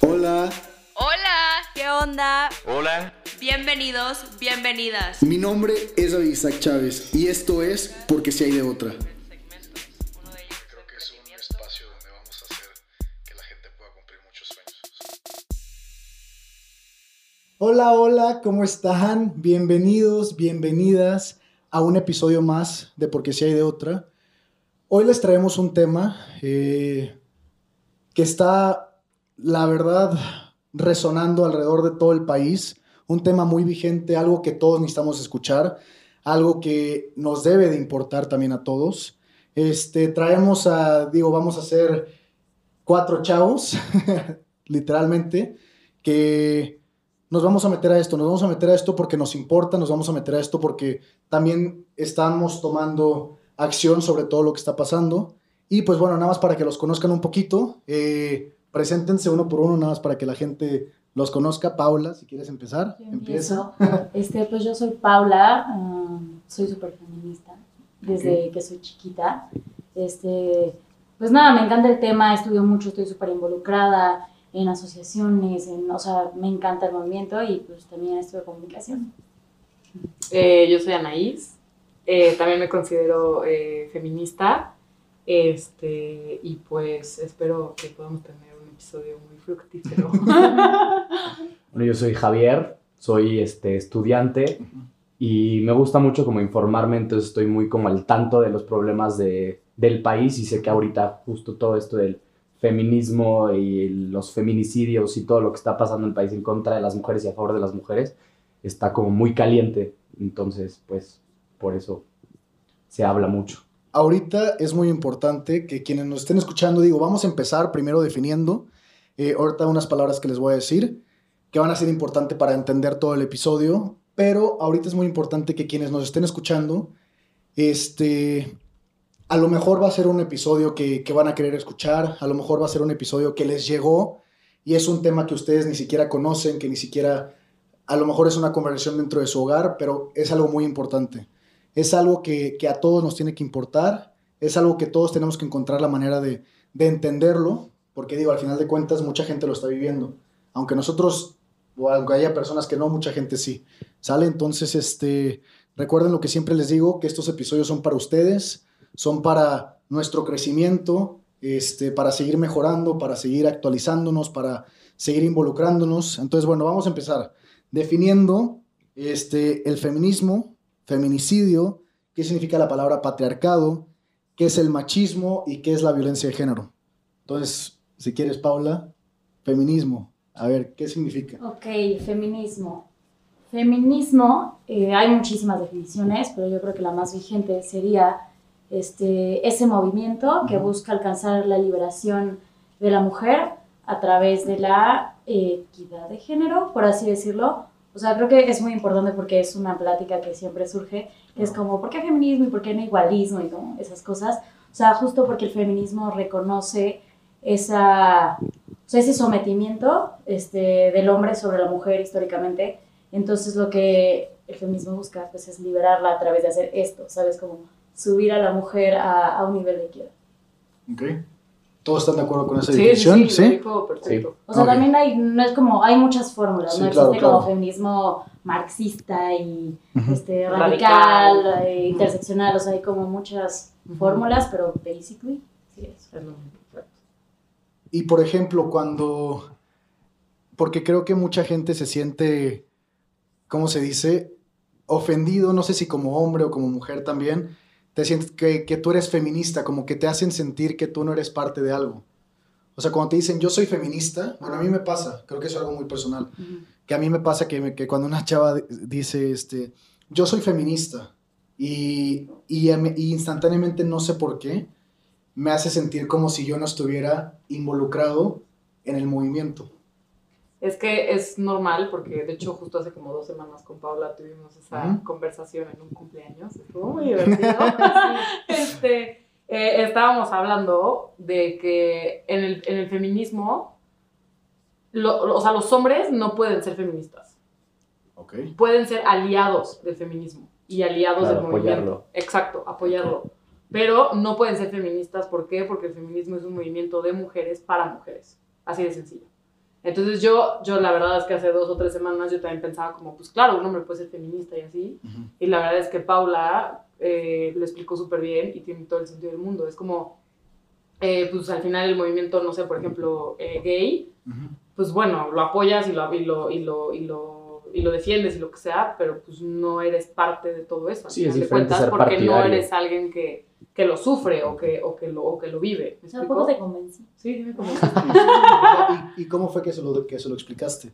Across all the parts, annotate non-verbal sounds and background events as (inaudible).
Hola, Hola, ¿Qué onda? Hola. bienvenidos, bienvenidas. mi nombre es Isaac Chávez y esto es Porque si hay de otra. Creo que es un espacio donde vamos a hacer que la gente pueda cumplir muchos sueños. Hola, hola, ¿cómo están? Bienvenidos, bienvenidas a un episodio más de Porque si hay de otra. Hoy les traemos un tema eh, que está, la verdad, resonando alrededor de todo el país. Un tema muy vigente, algo que todos necesitamos escuchar, algo que nos debe de importar también a todos. Este, traemos a, digo, vamos a hacer cuatro chavos, (laughs) literalmente, que nos vamos a meter a esto, nos vamos a meter a esto porque nos importa, nos vamos a meter a esto porque también estamos tomando acción sobre todo lo que está pasando. Y pues bueno, nada más para que los conozcan un poquito, eh, preséntense uno por uno, nada más para que la gente los conozca. Paula, si quieres empezar, empieza. empiezo. Este, pues yo soy Paula, ah, soy súper feminista desde que soy chiquita. Este, pues nada, me encanta el tema, estudio mucho, estoy súper involucrada en asociaciones, en, o sea, me estudio el movimiento y pues también estudio comunicación. Eh, yo soy Anaís, eh, también me considero eh, feminista, este, y pues espero que podamos tener episodio muy fructífero. (laughs) Bueno, yo soy Javier, soy este, estudiante y me gusta mucho como informarme, entonces estoy muy como al tanto de los problemas de, del país y sé que ahorita justo todo esto del feminismo y los feminicidios y todo lo que está pasando en el país en contra de las mujeres y a favor de las mujeres está como muy caliente, entonces pues por eso se habla mucho. Ahorita es muy importante que quienes nos estén escuchando, digo, vamos a empezar primero definiendo, eh, ahorita unas palabras que les voy a decir, que van a ser importantes para entender todo el episodio, pero ahorita es muy importante que quienes nos estén escuchando, este, a lo mejor va a ser un episodio que, que van a querer escuchar, a lo mejor va a ser un episodio que les llegó y es un tema que ustedes ni siquiera conocen, que ni siquiera, a lo mejor es una conversación dentro de su hogar, pero es algo muy importante es algo que, que, a todos nos tiene que importar, es algo que todos tenemos que encontrar la manera de, de, entenderlo, porque digo, al final de cuentas mucha gente lo está viviendo, aunque nosotros, o aunque haya personas que no, mucha gente sí, ¿sale? Entonces, este, recuerden lo que siempre les digo, que estos episodios son para ustedes, son para nuestro crecimiento, este, para seguir mejorando, para seguir actualizándonos, para seguir involucrándonos. Entonces, bueno, vamos a empezar definiendo este, el feminismo, feminicidio, qué significa la palabra patriarcado, qué es el machismo y qué es la violencia de género. Entonces, si quieres, Paula, feminismo. A ver, ¿qué significa? Ok, feminismo. Feminismo, eh, hay muchísimas definiciones, pero yo creo que la más vigente sería este, ese movimiento que busca alcanzar la liberación de la mujer a través de la equidad de género, por así decirlo, o sea, creo que es muy importante porque es una plática que siempre surge, que es como, ¿por qué feminismo y por qué no igualismo y como esas cosas? O sea, justo porque el feminismo reconoce esa, o sea, ese sometimiento este, del hombre sobre la mujer históricamente. Entonces lo que el feminismo busca pues, es liberarla a través de hacer esto, ¿sabes? Como subir a la mujer a, a un nivel de equidad. Ok. ¿Todos están de acuerdo con esa sí, definición? Sí, sí, perfecto. Sí. O sea, okay. también hay, no es como, hay muchas fórmulas, Sí, no existe claro. como feminismo marxista y este, radical, Radical. eh, interseccional, o sea, hay como muchas fórmulas, pero basically, sí es. Es lo perfecto. Y por ejemplo, cuando, porque creo que mucha gente se siente, ¿cómo se dice? Ofendido, no sé si como hombre o como mujer también, te sientes que, que, tú eres feminista, como que te hacen sentir que tú no eres parte de algo. O sea, cuando te dicen yo soy feminista, bueno, a mí me pasa, creo que es algo muy personal, uh -huh. que a mí me pasa que, me, que cuando una chava dice, este, yo soy feminista, y, y, y instantáneamente no sé por qué, me hace sentir como si yo no estuviera involucrado en el movimiento. Es que es normal, porque de hecho justo hace como dos semanas con Paula tuvimos esa uh -huh. conversación en un cumpleaños, estuvo muy divertido. este, eh, estábamos hablando de que en el, en el feminismo, lo, o sea, los hombres no pueden ser feministas. Okay. Pueden ser aliados del feminismo y aliados Claro, del movimiento. apoyarlo. Exacto, apoyarlo. Okay. Pero no pueden ser feministas, ¿por qué? Porque el feminismo es un movimiento de mujeres para mujeres. Así de sencillo. Entonces yo, yo la verdad es que hace dos o tres semanas yo también pensaba como, pues claro, un hombre puede ser feminista y así. Y la verdad es que Paula eh, lo explicó súper bien y tiene todo el sentido del mundo. Es como, eh, pues al final el movimiento, no sé, por ejemplo, eh, gay, pues bueno, lo apoyas y lo, y lo, y lo, y lo y lo defiendes y lo que sea, pero pues no eres parte de todo eso. Sí, es de cuentas, porque no eres alguien que, que lo sufre o que, o que, lo, o que lo vive. ¿Me poco te convencí. Sí, dime cómo. (laughs) ¿Y, y cómo fue que se, lo, que se lo explicaste?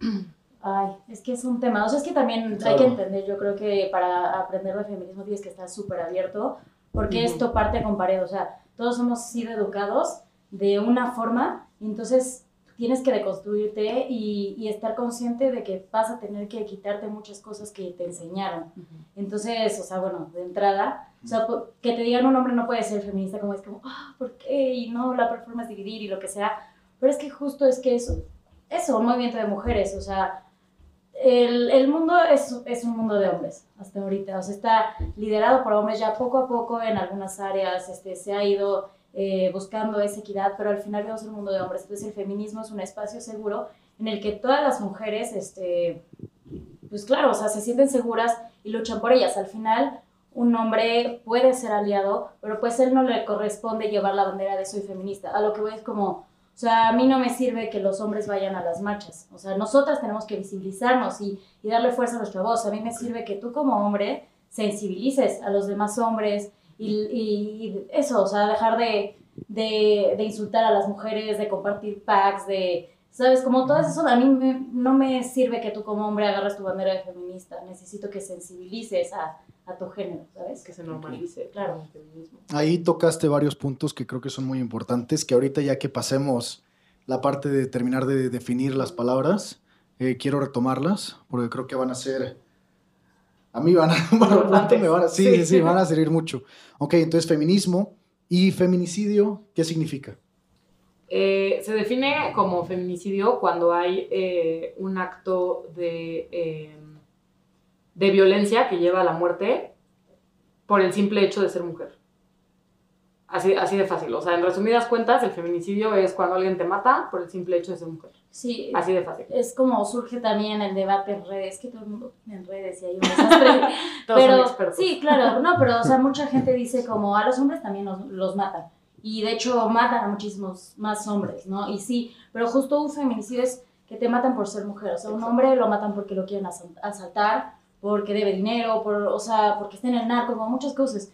Ay, es que es un tema. O sea, es que también hay Claro. que entender, yo creo que para aprender de feminismo tienes que estar súper abierto, porque Ujú. esto parte con pared. O sea, todos hemos sido educados de una forma, y entonces tienes que deconstruirte y, y estar consciente de que vas a tener que quitarte muchas cosas que te enseñaron. Entonces, o sea, bueno, de entrada, o sea, que te digan un hombre no puede ser feminista, como es como, ah, ¿por qué? Y no, la performance dividir y lo que sea. Pero es que justo es que eso, eso, un movimiento de mujeres, o sea, el, el mundo es, es un mundo de hombres hasta ahorita, o sea, está liderado por hombres ya poco a poco en algunas áreas, este, se ha ido eh, buscando esa equidad, pero al final vemos un mundo de hombres, entonces el feminismo es un espacio seguro en el que todas las mujeres, este, pues claro, o sea, se sienten seguras y luchan por ellas. Al final, un hombre puede ser aliado, pero pues él no le corresponde llevar la bandera de soy feminista. A lo que voy es como, o sea, a mí no me sirve que los hombres vayan a las marchas. O sea, nosotras tenemos que visibilizarnos y, y darle fuerza a nuestra voz. A mí me sirve que tú como hombre sensibilices a los demás hombres y, y- y eso, o sea, dejar de, de, de insultar a las mujeres, de compartir packs, de, ¿sabes? Como todo eso, a mí me- no me sirve que tú como hombre agarres tu bandera de feminista. Necesito que sensibilices a, a tu género, ¿sabes? que se normalice Claro. el feminismo. Ahí tocaste varios puntos que creo que son muy importantes, que ahorita ya que pasemos la parte de terminar de definir las palabras, eh, quiero retomarlas, porque creo que van a ser... A mí van a... (laughs) Pronto me van a sí, sí, Sí. sí, van a servir mucho. Ok, entonces feminismo y feminicidio, ¿qué significa? Eh, se define como feminicidio cuando hay eh, un acto de, eh, de violencia que lleva a la muerte por el simple hecho de ser mujer. Así, así de fácil. O sea, en resumidas cuentas, el feminicidio es cuando alguien te mata por el simple hecho de ser mujer. Sí, Así de fácil. es como surge también el debate en redes, que todo el mundo en redes y hay un (laughs) desastre. Todos pero son expertos. sí, claro, no, pero o sea, (laughs) mucha gente dice como a los hombres también los, los matan. Y de hecho matan a muchísimos más hombres, ¿no? Y sí, pero justo un feminicidio es que te matan por ser mujer. O sea, un hombre lo matan porque lo quieren asal- asaltar, porque debe dinero, por, o sea, porque está en el narco, como muchas cosas.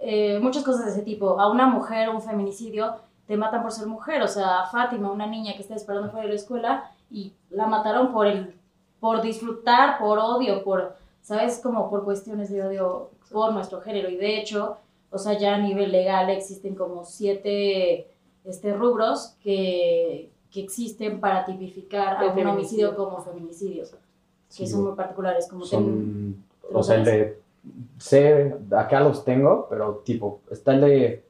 Eh, muchas cosas de ese tipo. A una mujer, un feminicidio, te matan por ser mujer. O sea, Fátima, una niña que está esperando fuera de la escuela y la mataron por el por disfrutar, por odio, por, ¿sabes? Como por cuestiones de odio por nuestro género. Y de hecho, o sea, ya a nivel legal existen como siete este, rubros que, que existen para tipificar a El un feminicidio. homicidio como feminicidio, que Sí, son muy particulares, como ten- Son, ¿te lo o sea, el de, sé, acá los tengo, pero tipo, está el de,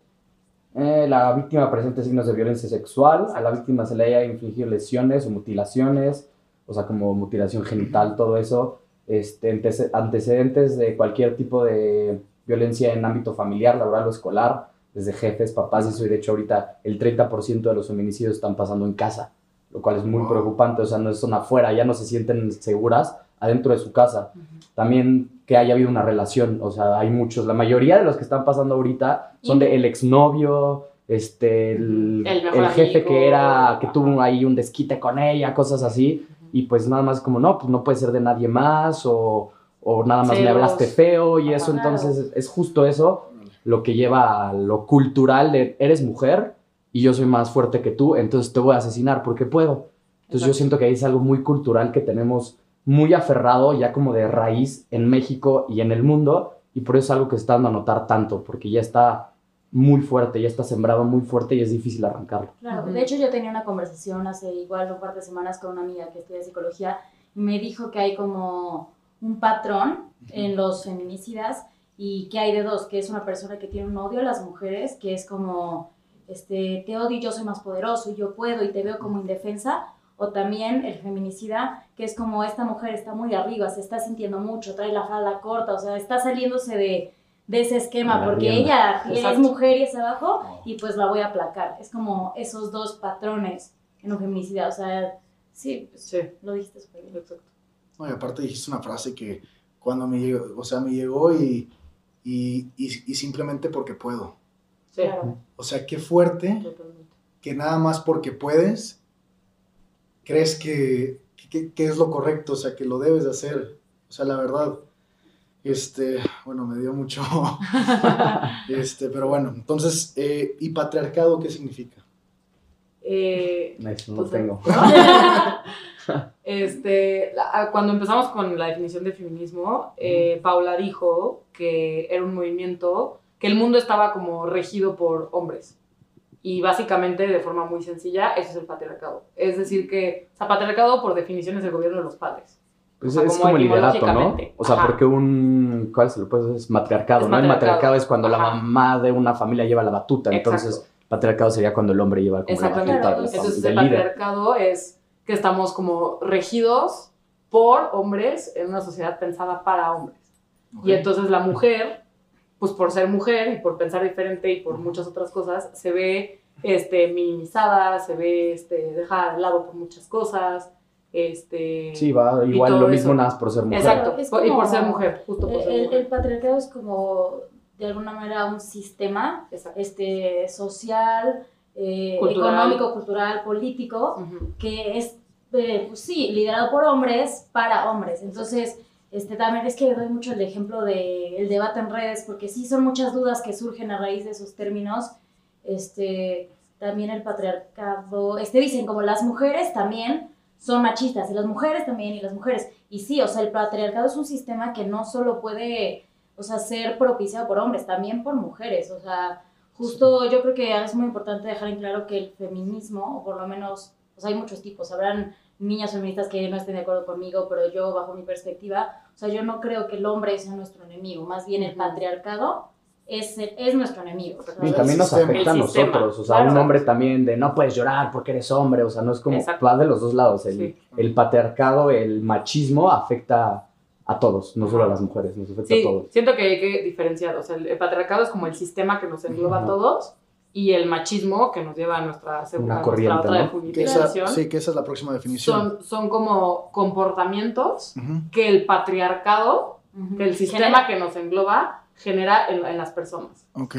eh, la víctima presente signos de violencia sexual, a la víctima se le haya infligido lesiones o mutilaciones, o sea, como mutilación genital, todo eso, este, antece- antecedentes de cualquier tipo de violencia en ámbito familiar, laboral o escolar, desde jefes, papás, y eso, y de hecho ahorita el 30% de los feminicidios están pasando en casa, lo cual es muy preocupante, o sea, no son afuera, ya no se sienten seguras adentro de su casa. También que haya habido una relación, o sea, hay muchos, la mayoría de los que están pasando ahorita son Y- de el exnovio, este, el, El el jefe amigo. que era, que tuvo ahí un desquite con ella, cosas así, y pues nada más como, no, pues no puede ser de nadie más, o, o nada más me hablaste feo, y eso, Claro. entonces es justo eso lo que lleva a lo cultural de, eres mujer, y yo soy más fuerte que tú, entonces te voy a asesinar porque puedo. Entonces yo siento que ahí es algo muy cultural que tenemos muy aferrado ya como de raíz en México y en el mundo y por eso es algo que está dando a notar tanto porque ya está muy fuerte, ya está sembrado muy fuerte y es difícil arrancarlo. Claro, de hecho yo tenía una conversación hace igual un par de semanas con una amiga que estudia psicología y me dijo que hay como un patrón en los feminicidas y que hay de dos, que es una persona que tiene un odio a las mujeres, que es como, este, te odio y yo soy más poderoso y yo puedo y te veo como indefensa, o también el feminicida, que es como esta mujer está muy arriba, se está sintiendo mucho, trae la falda corta, o sea, está saliéndose de, de ese esquema, La porque rienda. ella es Exacto. mujer y es abajo, y pues la voy a aplacar. Es como esos dos patrones en un feminicida, o sea, Sí, pues, Sí, lo dijiste súper bien. exacto. No, y aparte dijiste una frase que cuando me llegó, o sea, me llegó y, y, y, y simplemente porque puedo. Sí, Claro. O sea, qué fuerte totalmente. que nada más porque puedes, crees que, que, que es lo correcto, o sea, que lo debes de hacer. O sea, la verdad, este, bueno, me dio mucho, (laughs) este, pero bueno, entonces, eh, ¿y patriarcado qué significa? Eh, Eso no pues, tengo. (laughs) este, la- cuando empezamos con la definición de feminismo, eh, Paula dijo que era un movimiento, que el mundo estaba como regido por hombres. Y básicamente, de forma muy sencilla, eso es el patriarcado. Es decir, que, o sea, patriarcado por definición es el gobierno de los padres. Pues O sea, es como como el liderato, ¿no? O sea, Ajá. porque un. ¿Cuál se lo puede decir? Es matriarcado, Es ¿no? El matriarcado. matriarcado es cuando la mamá de una familia lleva la batuta. Entonces, Exacto. patriarcado sería cuando el hombre lleva como la batuta Entonces, el líder. patriarcado es que estamos como regidos por hombres en una sociedad pensada para hombres. Y entonces la mujer, pues por ser mujer y por pensar diferente y por muchas otras cosas, se ve este, minimizada, se ve este, dejada de lado por muchas cosas. Este, Sí, va igual lo mismo eso. nada más por ser mujer. Exacto, por- y por como- ser mujer, justo por ser El, mujer. el patriarcado es como, de alguna manera, un sistema Exacto. este, social, eh, Cultural. económico, cultural, político, Ujú. que es, eh, pues sí, liderado por hombres para hombres. Entonces, este, también es que doy mucho el ejemplo del debate en redes, porque sí son muchas dudas que surgen a raíz de esos términos. Este, también el patriarcado, este, dicen como las mujeres también son machistas, y las mujeres también, y las mujeres. Y sí, o sea, el patriarcado es un sistema que no solo puede, o sea, ser propiciado por hombres, también por mujeres. O sea, justo yo creo que es muy importante dejar en claro que el feminismo, o por lo menos, sea, hay muchos tipos, habrán niñas feministas que no estén de acuerdo conmigo, pero yo, bajo mi perspectiva, o sea, yo no creo que el hombre sea nuestro enemigo, más bien el patriarcado es, es nuestro enemigo. Y también nos afecta a nosotros, o sea, claro. un hombre también de no puedes llorar porque eres hombre, o sea, no es como, Exacto. va de los dos lados, el, Sí. el patriarcado, el machismo afecta a todos, no solo a las mujeres, nos afecta Sí, a todos. siento que hay que diferenciar. O sea, el, patriarcado es como el sistema que nos engloba a Ujú. todos y el machismo que nos lleva a nuestra segunda corriente, nuestra otra ¿no? Que esa, sí, que esa es la próxima definición. son, son como comportamientos que el patriarcado, que el sistema Genera- que nos engloba, genera en, en las personas. Ok.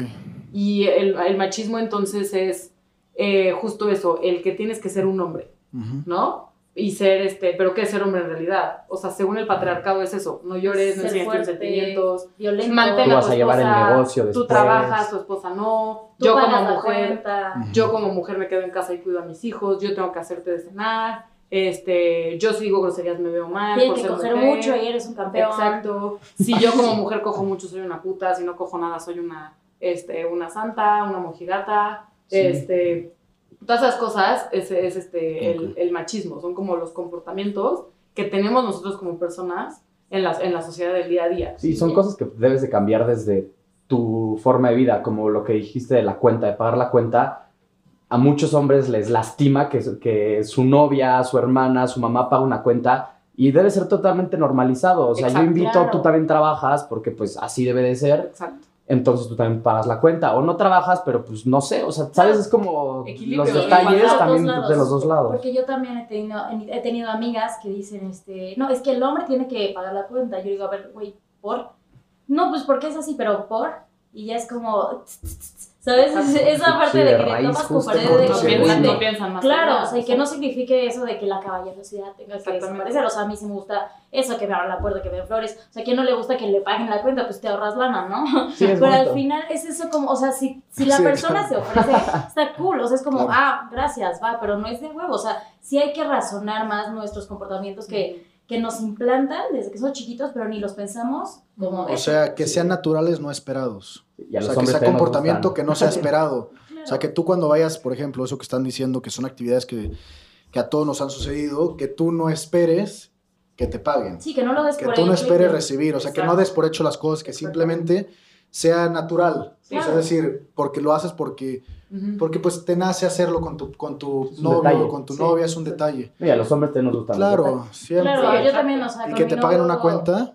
Y el, el machismo entonces es eh, justo eso, el que tienes que ser un hombre. ¿no? Y ser este, pero ¿qué es ser hombre en realidad? O sea, según el patriarcado es eso, no llores, no Ser enseñes sentimientos, violento. mantén Tú a vas tu a llevar el negocio Tú después. trabajas, tu esposa no, Tú yo como mujer, yo como mujer me quedo en casa y cuido a mis hijos, yo tengo que hacerte de cenar, este, yo si digo groserías me veo mal. Tienes por que ser coger mujer. mucho y eres un campeón. Exacto. Si yo como mujer cojo mucho soy una puta, si no cojo nada soy una, este, una santa, una mojigata, Sí. este, todas esas cosas es, es este, el, Ok. el machismo, son como los comportamientos que tenemos nosotros como personas en la, en la sociedad del día a día. Sí, son cosas que debes de cambiar desde tu forma de vida, como lo que dijiste de la cuenta, de pagar la cuenta. A muchos hombres les lastima que, su- que su novia, su hermana, su mamá paga una cuenta y debe ser totalmente normalizado. O sea, Exacto, yo invito, claro. tú también trabajas porque pues así debe de ser, Exacto. Entonces tú también pagas la cuenta. O no trabajas, pero pues no sé, o sea, ¿sabes? Es como Equilibrio, los detalles también de los dos lados. Porque yo también he tenido, he tenido amigas que dicen, este, no, es que el hombre tiene que pagar la cuenta. Yo digo, a ver, güey, ¿por? No, pues porque es así, pero ¿por? Y ya es como, ¿sabes? Esa parte de de que raíz, tomas tu justo pared de bueno. no piensan más Claro, o sea, y que no signifique eso de que la caballerosidad tenga que desaparecer. O sea, a mí sí me gusta eso, que me abran la puerta, que me den flores. O sea, que no le gusta que le paguen la cuenta, pues te ahorras lana, ¿no? Sí, (laughs) Pero al final es eso como, o sea, si, si la Sí, persona claro. se ofrece, está cool, o sea, es como, Claro. ah, gracias, va, pero no es de huevo, o sea, sí hay que razonar más nuestros comportamientos que, que nos implantan desde que somos chiquitos, pero ni los pensamos como O eso. sea, que sean naturales, no esperados. Y a O sea, que sea comportamiento que no sea (laughs) esperado. Claro. O sea, que tú cuando vayas, por ejemplo, eso que están diciendo, que son actividades que, que a todos nos han sucedido, que tú no esperes que te paguen. Sí, que no lo des Que por tú no esperes que- recibir, o sea, que no des por hecho las cosas, que simplemente sea natural. Sí. O sea, es decir, porque lo haces porque, porque pues te nace hacerlo con tu, con tu novio detalle. o con tu Sí, novia, es un detalle. Y a los hombres también nos detalles. Claro, siempre. Claro, yo también, o sea, y que te paguen una cuenta,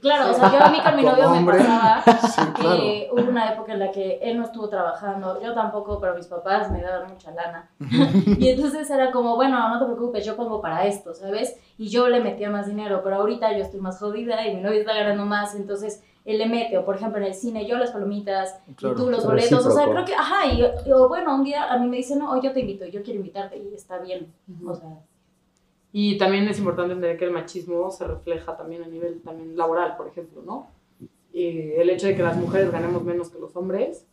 Claro, o sea, yo a mí con mi (laughs) novio me pasaba Sí, claro. que hubo una época en la que él no estuvo trabajando, yo tampoco, pero mis papás me daban mucha lana. y entonces era como, bueno, no te preocupes, yo pongo para esto, ¿sabes? Y yo le metía más dinero, pero ahorita yo estoy más jodida y mi novio está ganando más, entonces él le mete, o por ejemplo en el cine, yo las palomitas Claro. y tú los boletos, o sea, creo que, ajá, y, y- o bueno, un día a mí me dicen, no, hoy yo te invito, yo quiero invitarte y está bien, o sea, Y también es importante entender que el machismo se refleja también a nivel también laboral, por ejemplo, ¿no? Y el hecho de que las mujeres ganemos menos que los hombres,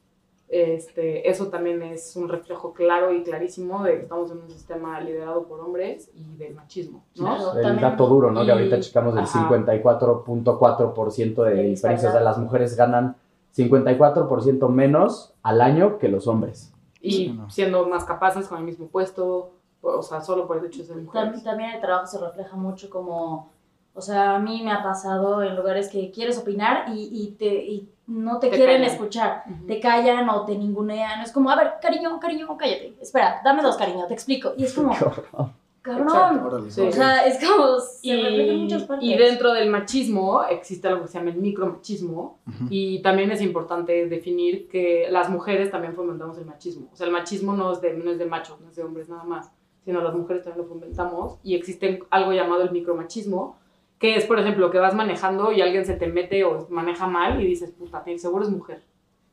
este, eso también es un reflejo claro y clarísimo de que estamos en un sistema liderado por hombres y del machismo, ¿no? Claro. El También- dato duro, ¿no? y- que ahorita checamos el ajá. 54.4% de De diferencia. O sea, las mujeres ganan 54% menos al año que los hombres. Y Sí, no. siendo más capaces con el mismo puesto, o sea, solo por el hecho de ser mujeres. También el trabajo se refleja mucho como, o sea, a mí me ha pasado en lugares que quieres opinar y, y te, y no te, Te quieren callan. escuchar, Ujú. te callan o te ningunean, es como, a ver, cariño, cariño, cállate, espera, dame dos cariño, te explico, y es como, (laughs) cabrón, Sí. o sea, es como, se Y, en muchas partes. y dentro del machismo existe algo que se llama el micromachismo Ujú. y también es importante definir que las mujeres también fomentamos el machismo. O sea, el machismo no es de, no es de machos, no es de hombres nada más, sino las mujeres también lo fomentamos y existe algo llamado el micromachismo que es, por ejemplo, que vas manejando y alguien se te mete o maneja mal y dices, puta, seguro es mujer,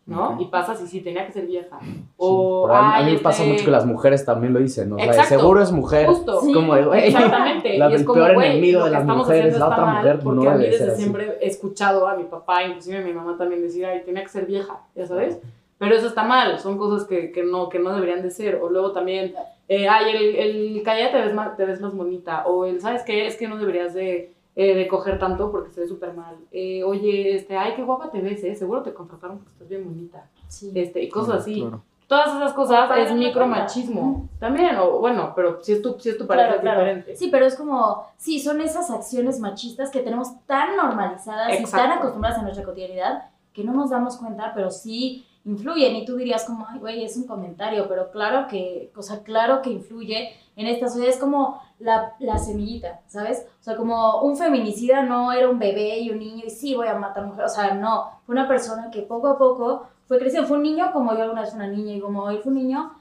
¿no? Y pasas y sí, tenía que ser vieja. O, Pero a, a "Ay, mí me pasa este- mucho que las mujeres también lo dicen. ¿no? O sea, Exacto. seguro es mujer. Justo. Como de, Exactamente. la- y es el como, peor güey, enemigo de las mujeres, la otra mal, mujer, porque no a mí desde así. siempre he escuchado a mi papá, inclusive a mi mamá también decir, ay, tenía que ser vieja, ya sabes. Pero eso está mal, son cosas que, que no, que no deberían de ser. O luego también, eh, ay, el, el cállate te ves, más, te ves más bonita. O el, ¿sabes qué? Es que no deberías de, eh, de coger tanto porque se ve súper mal. Eh, oye, este, ay, qué guapa te ves, ¿eh? Seguro te contrataron porque estás bien bonita. Sí. Este, y cosas así. Claro. Todas esas cosas es micromachismo. También, o bueno, pero si es tu, si es tu pareja Claro, es claro. diferente. Sí, pero es como, sí, son esas acciones machistas que tenemos tan normalizadas y tan Exacto. acostumbradas en nuestra cotidianidad que no nos damos cuenta, pero sí influyen. Y tú dirías como, ay, güey, es un comentario, pero claro que, o sea, claro que influye en esta sociedad. Es como la, la semillita, ¿sabes? O sea, como un feminicida no era un bebé y un niño y sí voy a matar mujeres. O sea, no, fue una persona que poco a poco fue creciendo. Fue un niño como yo alguna vez una niña y como él fue un niño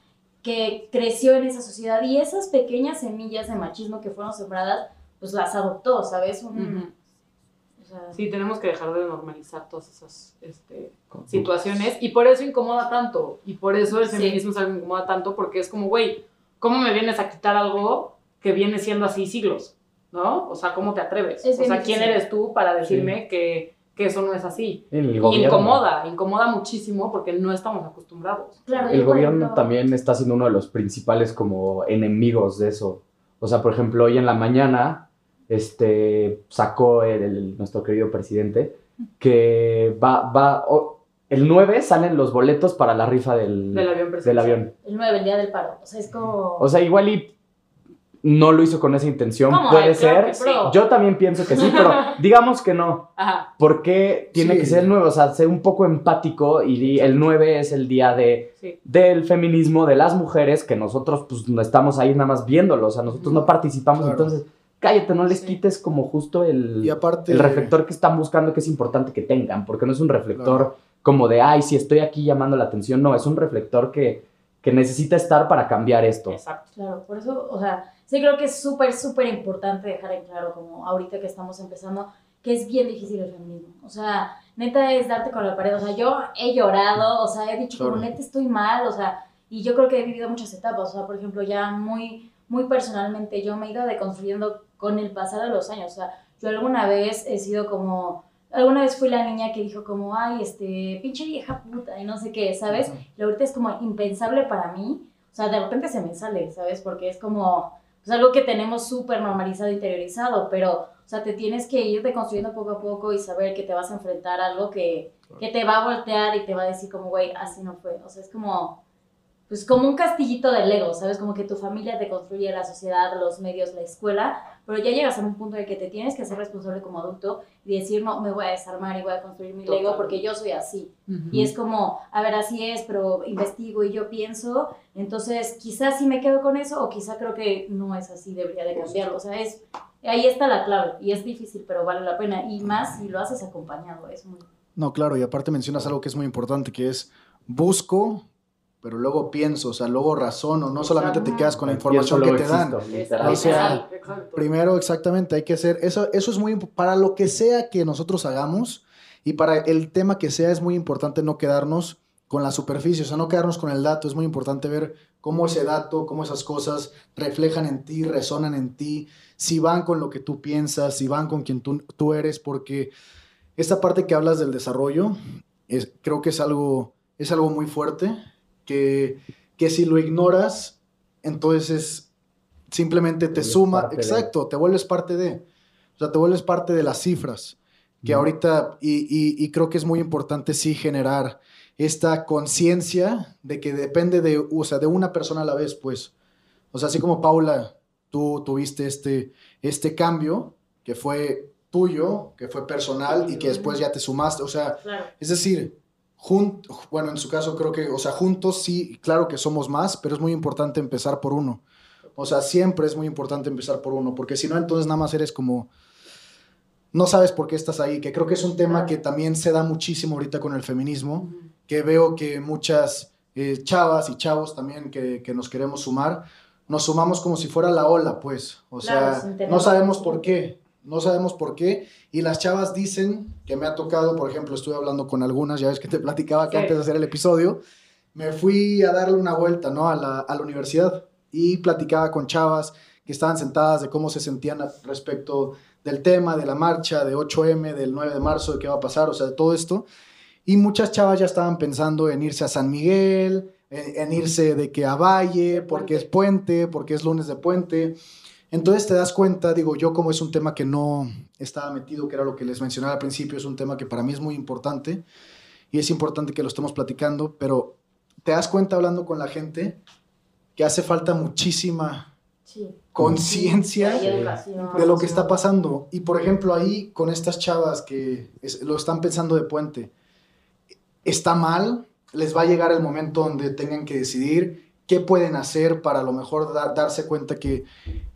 que creció en esa sociedad y esas pequeñas semillas de machismo que fueron sembradas, pues las adoptó, ¿sabes? Un- Ujú. o sea, Sí, tenemos que dejar de normalizar todas esas este, situaciones y por eso incomoda tanto. Y por eso el Sí. feminismo es algo que incomoda tanto porque es como, güey, ¿cómo me vienes a quitar algo que viene siendo así siglos? ¿No? O sea, ¿cómo te atreves? Es o sea, ¿quién difícil. eres tú para decirme que, que eso no es así? El Y gobierno. incomoda, incomoda muchísimo porque no estamos acostumbrados. claro, El gobierno ejemplo, también está siendo uno de los principales como enemigos de eso. O sea, por ejemplo, hoy en la mañana este, sacó el, el- nuestro querido presidente que va, va, el 9 salen los boletos para la rifa del, Del avión del presidencial. avión. El 9, el día del paro. O sea, es como... O sea, igual y no lo hizo con esa intención, ¿Cómo? puede Ay, ser. Yo también pienso que sí, pero (laughs) digamos que no. Ajá. ¿Por qué tiene Sí. que ser el 9? O sea, ser un poco empático y di- el 9 es el día de, Sí. del feminismo, de las mujeres, que nosotros pues no estamos ahí nada más viéndolo, o sea, nosotros no participamos, Claro. entonces cállate, no les Sí. quites como justo el, Y aparte... el reflector que están buscando que es importante que tengan, porque no es un reflector como de, ay, si estoy aquí llamando la atención, no, es un reflector que, que necesita estar para cambiar esto. Exacto. Claro, por eso, o sea, sí creo que es súper, súper importante dejar en claro, como ahorita que estamos empezando, que es bien difícil el feminismo. O sea, neta es darte con la pared. O sea, yo he llorado, o sea, he dicho como neta estoy mal, o sea, y yo creo que he vivido muchas etapas. O sea, por ejemplo, ya muy, muy personalmente, yo me he ido deconstruyendo con el pasar de los años. O sea, yo alguna vez he sido como. Alguna vez fui la niña que dijo como, ay, este, pinche vieja puta, y no sé qué, ¿sabes? Y ahorita es como impensable para mí. O sea, de repente se me sale, ¿sabes? Porque es como, pues algo que tenemos súper normalizado, interiorizado, pero, o sea, te tienes que ir deconstruyendo poco a poco y saber que te vas a enfrentar a algo que, que te va a voltear y te va a decir como, güey, así no fue. O sea, es como, pues como un castillito de Lego, ¿sabes? Como que tu familia te construye la sociedad, los medios, la escuela, pero ya llegas a un punto en el que te tienes que ser responsable como adulto y decir, no, me voy a desarmar y voy a construir mi Lego porque yo soy así. Y es como, a ver, así es, pero investigo y yo pienso, entonces quizás sí me quedo con eso o quizá creo que no es así, debería de cambiarlo. O sea, es, ahí está la clave y es difícil, pero vale la pena y más si lo haces acompañado, es muy... No, claro, y aparte mencionas algo que es muy importante, que es busco, pero luego pienso, o sea, luego razono, no solamente te quedas con la información que te dan. O sea, primero exactamente hay que hacer, eso, eso es muy importante, para lo que sea que nosotros hagamos y para el tema que sea es muy importante no quedarnos con la superficie, o sea, no quedarnos con el dato, es muy importante ver cómo ese dato, cómo esas cosas reflejan en ti, resonan en ti, si van con lo que tú piensas, si van con quien tú, tú eres, porque esta parte que hablas del desarrollo, es, creo que es algo, es algo muy fuerte, que, que si lo ignoras, entonces simplemente te, suma, exacto, te vuelves parte de, o sea, te vuelves parte de las cifras, que ahorita, y, y creo que es muy importante sí generar esta conciencia de que depende de, o sea, de una persona a la vez, pues. O sea, así como Paula, tú tuviste este, este cambio que fue tuyo, que fue personal y que después ya te sumaste, o sea, es decir, bueno, en su caso creo que, o sea, juntos sí, claro que somos más, pero es muy importante empezar por uno. O sea, siempre es muy importante empezar por uno, porque si no, entonces nada más eres como, no sabes por qué estás ahí, que creo que es un tema que también se da muchísimo ahorita con el feminismo, que veo que muchas eh, chavas y chavos también que, que, nos queremos sumar, nos sumamos como si fuera la ola, pues. O sea, no sabemos por qué, no sabemos por qué. Y las chavas dicen que me ha tocado, por ejemplo, estuve hablando con algunas, ya ves que te platicaba que antes de hacer el episodio, me fui a darle una vuelta, ¿no? A la, a la universidad y platicaba con chavas que estaban sentadas de cómo se sentían respecto del tema, de la marcha, de 8M, del 9 de marzo, de qué va a pasar, o sea, de todo esto. Y muchas chavas ya estaban pensando en irse a San Miguel, en, irse de que a Valle, porque es puente, porque es lunes de puente. Entonces te das cuenta, digo, yo como es un tema que no estaba metido, que era lo que les mencionaba al principio, es un tema que para mí es muy importante y es importante que lo estemos platicando, pero te das cuenta hablando con la gente que hace falta muchísima conciencia de lo que está pasando. Y por ejemplo ahí con estas chavas que lo están pensando de puente, está mal, les va a llegar el momento donde tengan que decidir qué pueden hacer para a lo mejor darse cuenta que,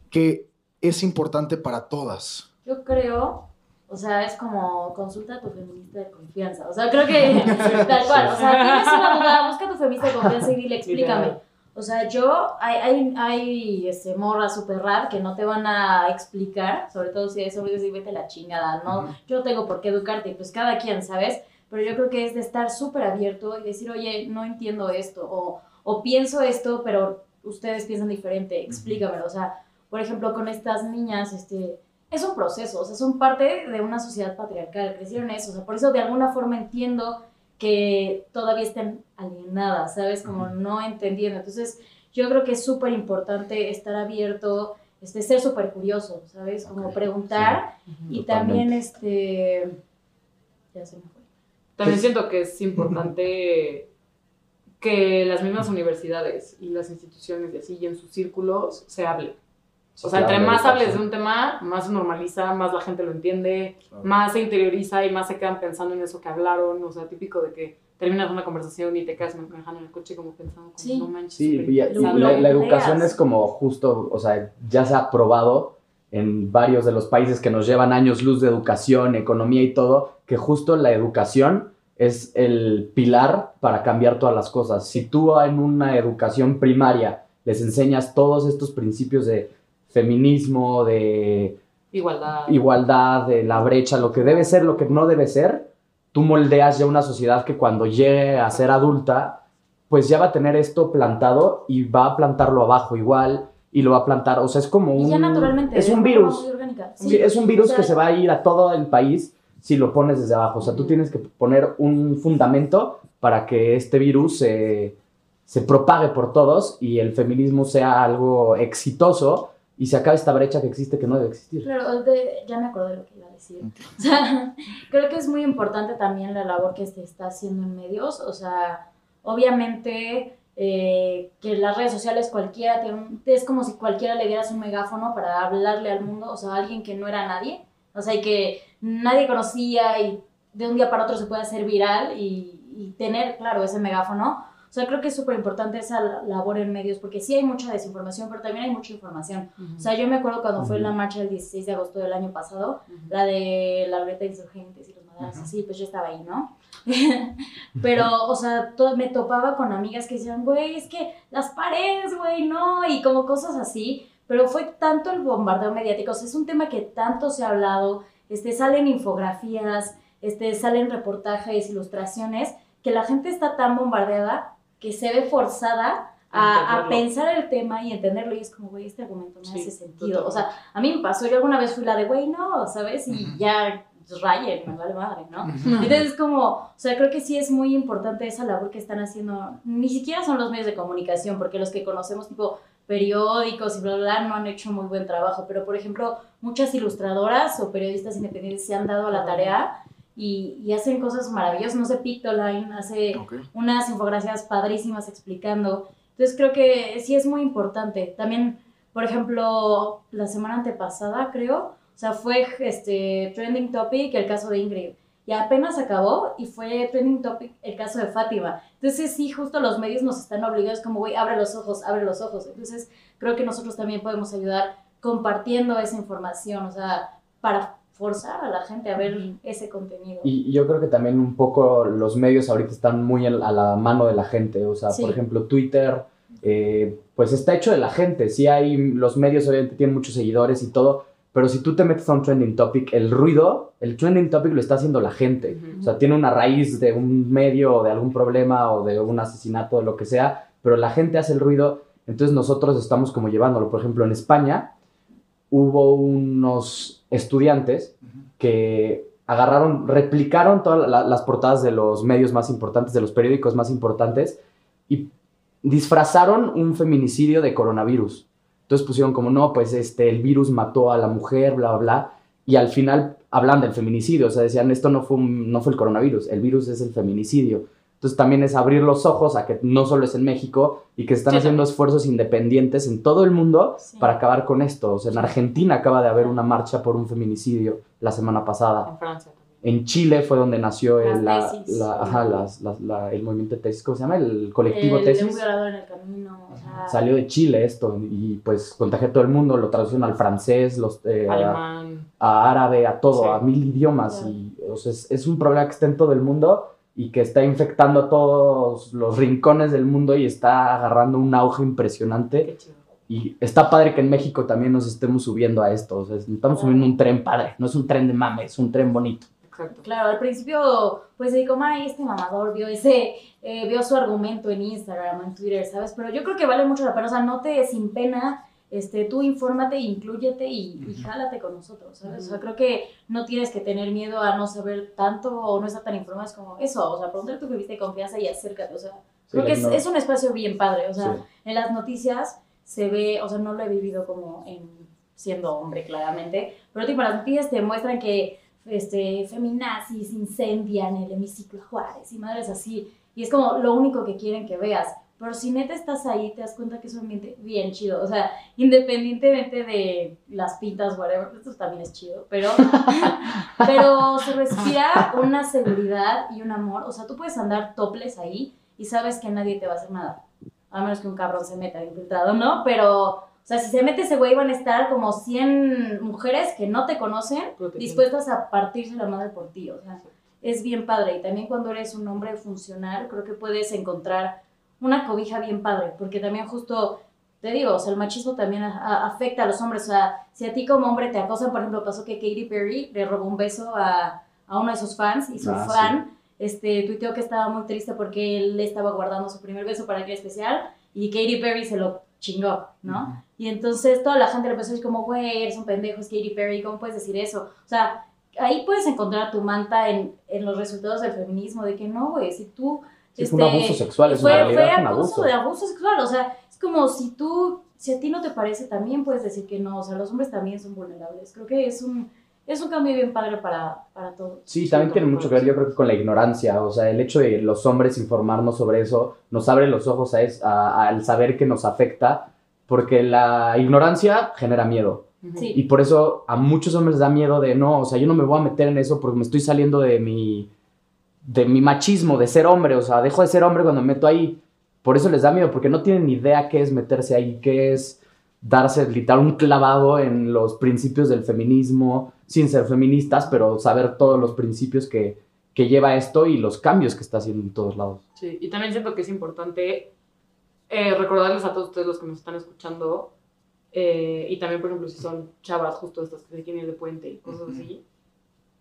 que es importante para todas. Yo creo, o sea, es como consulta a tu feminista de confianza. O sea, creo que (laughs) tal cual. O sea, tienes una duda, busca a tu feminista de confianza y dile, explícame. O sea, yo, hay, hay, hay este, morras super rap que no te van a explicar, sobre todo si es sobre y vete la chingada, ¿no? Yo no tengo por qué educarte, pues cada quien, ¿sabes? pero yo creo que es de estar súper abierto y decir, oye, no entiendo esto, o, o, pienso esto, pero ustedes piensan diferente, explícamelo. O sea, por ejemplo, con estas niñas, este, es un proceso, o sea, son parte de una sociedad patriarcal, crecieron eso, o sea, por eso de alguna forma entiendo que todavía estén alienadas, ¿sabes? Como no entendiendo. Entonces, yo creo que es súper importante estar abierto, este, ser súper curioso, ¿sabes? Como preguntar y también, este, ya se me fue. También pues siento que es importante que las mismas universidades y las instituciones y así, y en sus círculos, se hable. O sea, entre más hables de un tema, más se normaliza, más la gente lo entiende, más se interioriza y más se quedan pensando en eso que hablaron. O sea, típico de que terminas una conversación y te quedas manejando en el coche como pensando, como, sí. no manches. Sí, la, la, educación es como justo, o sea, ya se ha probado en varios de los países que nos llevan años luz de educación, economía y todo, que justo la educación es el pilar para cambiar todas las cosas. Si tú en una educación primaria les enseñas todos estos principios de feminismo, de igualdad, igualdad de la brecha, lo que debe ser, lo que no debe ser, tú moldeas ya una sociedad que cuando llegue a ser adulta, pues ya va a tener esto plantado y va a plantarlo abajo igual y lo va a plantar, o sea, es como un... es un virus. es un virus que se va a ir a todo el país si lo pones desde abajo. O sea, tú tienes que poner un fundamento para que este virus se, se propague por todos y el feminismo sea algo exitoso y se acabe esta brecha que existe que no debe existir. Claro, ya me acuerdo de lo que iba a decir. O sea, (laughs) creo que es muy importante también la labor que se está haciendo en medios. O sea, obviamente eh, que las redes sociales cualquiera, es como si cualquiera le dieras un megáfono para hablarle al mundo, o sea, alguien que no era nadie, o sea, y que nadie conocía y de un día para otro se puede hacer viral y, tener, claro, ese megáfono. O sea, creo que es súper importante esa la- labor en medios, porque sí hay mucha desinformación, pero también hay mucha información. O sea, yo me acuerdo cuando fue la marcha del 16 de agosto del año pasado, la de la de Insurgentes y los madrazos, así, pues yo estaba ahí, ¿no? (laughs) Pero, o sea, me topaba con amigas que decían, güey, es que las paredes, güey, no, y como cosas así. Pero fue tanto el bombardeo mediático, o sea, es un tema que tanto se ha hablado, este, salen infografías, este, salen reportajes, ilustraciones, que la gente está tan bombardeada que se ve forzada a, a pensar el tema y entenderlo y es como, güey, este argumento no Sí, hace sentido. O sea, a mí me pasó, yo alguna vez fui la de, güey, no, ¿sabes? Y ya rayen, me vale madre, ¿no? Entonces es como, o sea, creo que sí es muy importante esa labor que están haciendo, ni siquiera son los medios de comunicación, porque los que conocemos tipo periódicos y bla, bla, bla, no han hecho muy buen trabajo, pero por ejemplo, muchas ilustradoras o periodistas independientes se han dado a la tarea y, y hacen cosas maravillosas, no sé, Pictoline hace Ok. unas infografías padrísimas explicando. Entonces creo que sí es muy importante. También, por ejemplo, la semana antepasada, creo, o sea, fue este trending topic el caso de Ingrid. Y apenas acabó y fue trending topic el caso de Fátima. Entonces sí, justo los medios nos están obligados como, güey, abre los ojos, abre los ojos. Entonces creo que nosotros también podemos ayudar compartiendo esa información, o sea, para forzar a la gente a ver ese contenido. Y yo creo que también un poco los medios ahorita están muy a la mano de la gente. O sea, Sí. por ejemplo, Twitter, eh, pues está hecho de la gente. Sí hay, los medios obviamente tienen muchos seguidores y todo, pero si tú te metes a un trending topic, el ruido, el trending topic lo está haciendo la gente. Ujú. O sea, tiene una raíz de un medio o de algún problema o de un asesinato o lo que sea, pero la gente hace el ruido, entonces nosotros estamos como llevándolo. Por ejemplo, en España hubo unos estudiantes que agarraron, replicaron todas la- las portadas de los medios más importantes, de los periódicos más importantes, y disfrazaron un feminicidio de coronavirus. Entonces pusieron como, no, pues este, el virus mató a la mujer, bla, bla, bla, y al final hablan del feminicidio, o sea, decían, esto no fue, un- no fue el coronavirus, el virus es el feminicidio. Entonces también es abrir los ojos a que no solo es en México y que están Sí, haciendo esfuerzos independientes en todo el mundo Sí. para acabar con esto. O sea, en Argentina acaba de haber una marcha por un feminicidio la semana pasada. En Francia también. En Chile fue donde nació el, la- tesis. la- ajá, las- las- la- el movimiento de tesis, ¿cómo se llama? El colectivo El de un tesis. violador en el camino, o sea, Salió de Chile esto y pues contagió a todo el mundo, lo traducieron al francés, los, eh, a, Alemán. a árabe, a todo, a mil idiomas. Y o sea, es, es un problema que está en todo el mundo y que está infectando a todos los rincones del mundo y está agarrando un auge impresionante. Y está padre que en México también nos estemos subiendo a esto. O sea, estamos subiendo un tren padre. No es un tren de mame, es un tren bonito. Exacto. Claro, al principio, pues como, ay, este mamador vio ese, eh, vio su argumento en Instagram, en Twitter, ¿sabes? Pero yo creo que vale mucho la pena, o sea, no te sin pena, este, tú infórmate, inclúyete y, y jálate con nosotros, ¿sabes? O sea, creo que no tienes que tener miedo a no saber tanto o no estar tan informado, es como eso, o sea, pregúntale a tu que viste confianza y acércate, o sea, creo que es, no- es un espacio bien padre, o sea, Sí. en las noticias se ve, o sea, no lo he vivido como en siendo hombre claramente, pero tipo las noticias te muestran que este, feminazis incendian el hemiciclo Juárez y madres así, y es como lo único que quieren que veas, pero si neta estás ahí te das cuenta que es un ambiente bien chido, o sea, independientemente de las pintas, whatever, esto también es chido, pero, (laughs) pero se respira una seguridad y un amor, o sea, tú puedes andar toples ahí y sabes que nadie te va a hacer nada, a menos que un cabrón se meta infiltrado, ¿no? Pero, o sea, si se mete ese güey van a estar como 100 mujeres que no te conocen dispuestas a partirse la madre por ti, o sea, es bien padre. Y también cuando eres un hombre funcional, creo que puedes encontrar una cobija bien padre, porque también justo, te digo, o sea, el machismo también a- a- afecta a los hombres, o sea, si a ti como hombre te acosan, por ejemplo, pasó que Katy Perry le robó un beso a, a uno de sus fans y su Ah, sí. fan este, tuiteó que estaba muy triste porque él le estaba guardando su primer beso para el día especial y Katy Perry se lo chingó, ¿no? Y entonces toda la gente le empezó a decir como, güey, eres un pendejo, es Katy Perry, ¿cómo puedes decir eso? O sea, ahí puedes encontrar tu manta en, en los resultados del feminismo, de que no, güey, si tú... Sí, fue un este, abuso sexual, es fue, una realidad, fue abuso, abuso. de abuso sexual, o sea, es como si tú, si a ti no te parece, también puedes decir que no, o sea, los hombres también son vulnerables. Creo que es un, es un cambio bien padre para, para todos. Sí, también tiene mucho que ver, yo creo que con la ignorancia, o sea, el hecho de los hombres informarnos sobre eso nos abre los ojos a es- a- al saber que nos afecta, porque la ignorancia genera miedo. Sí. Y por eso a muchos hombres da miedo de, no, o sea, yo no me voy a meter en eso porque me estoy saliendo de mi, de mi machismo, de ser hombre, o sea, dejo de ser hombre cuando me meto ahí. por eso les da miedo, porque no tienen ni idea qué es meterse ahí, qué es darse literal un clavado en los principios del feminismo, sin ser feministas, pero saber todos los principios que, que lleva esto y los cambios que está haciendo en todos lados. Sí, y también siento que es importante eh, recordarles a todos ustedes los que nos están escuchando, eh, y también, por ejemplo, si son chavas justo estas que se quieren ir de puente y cosas así,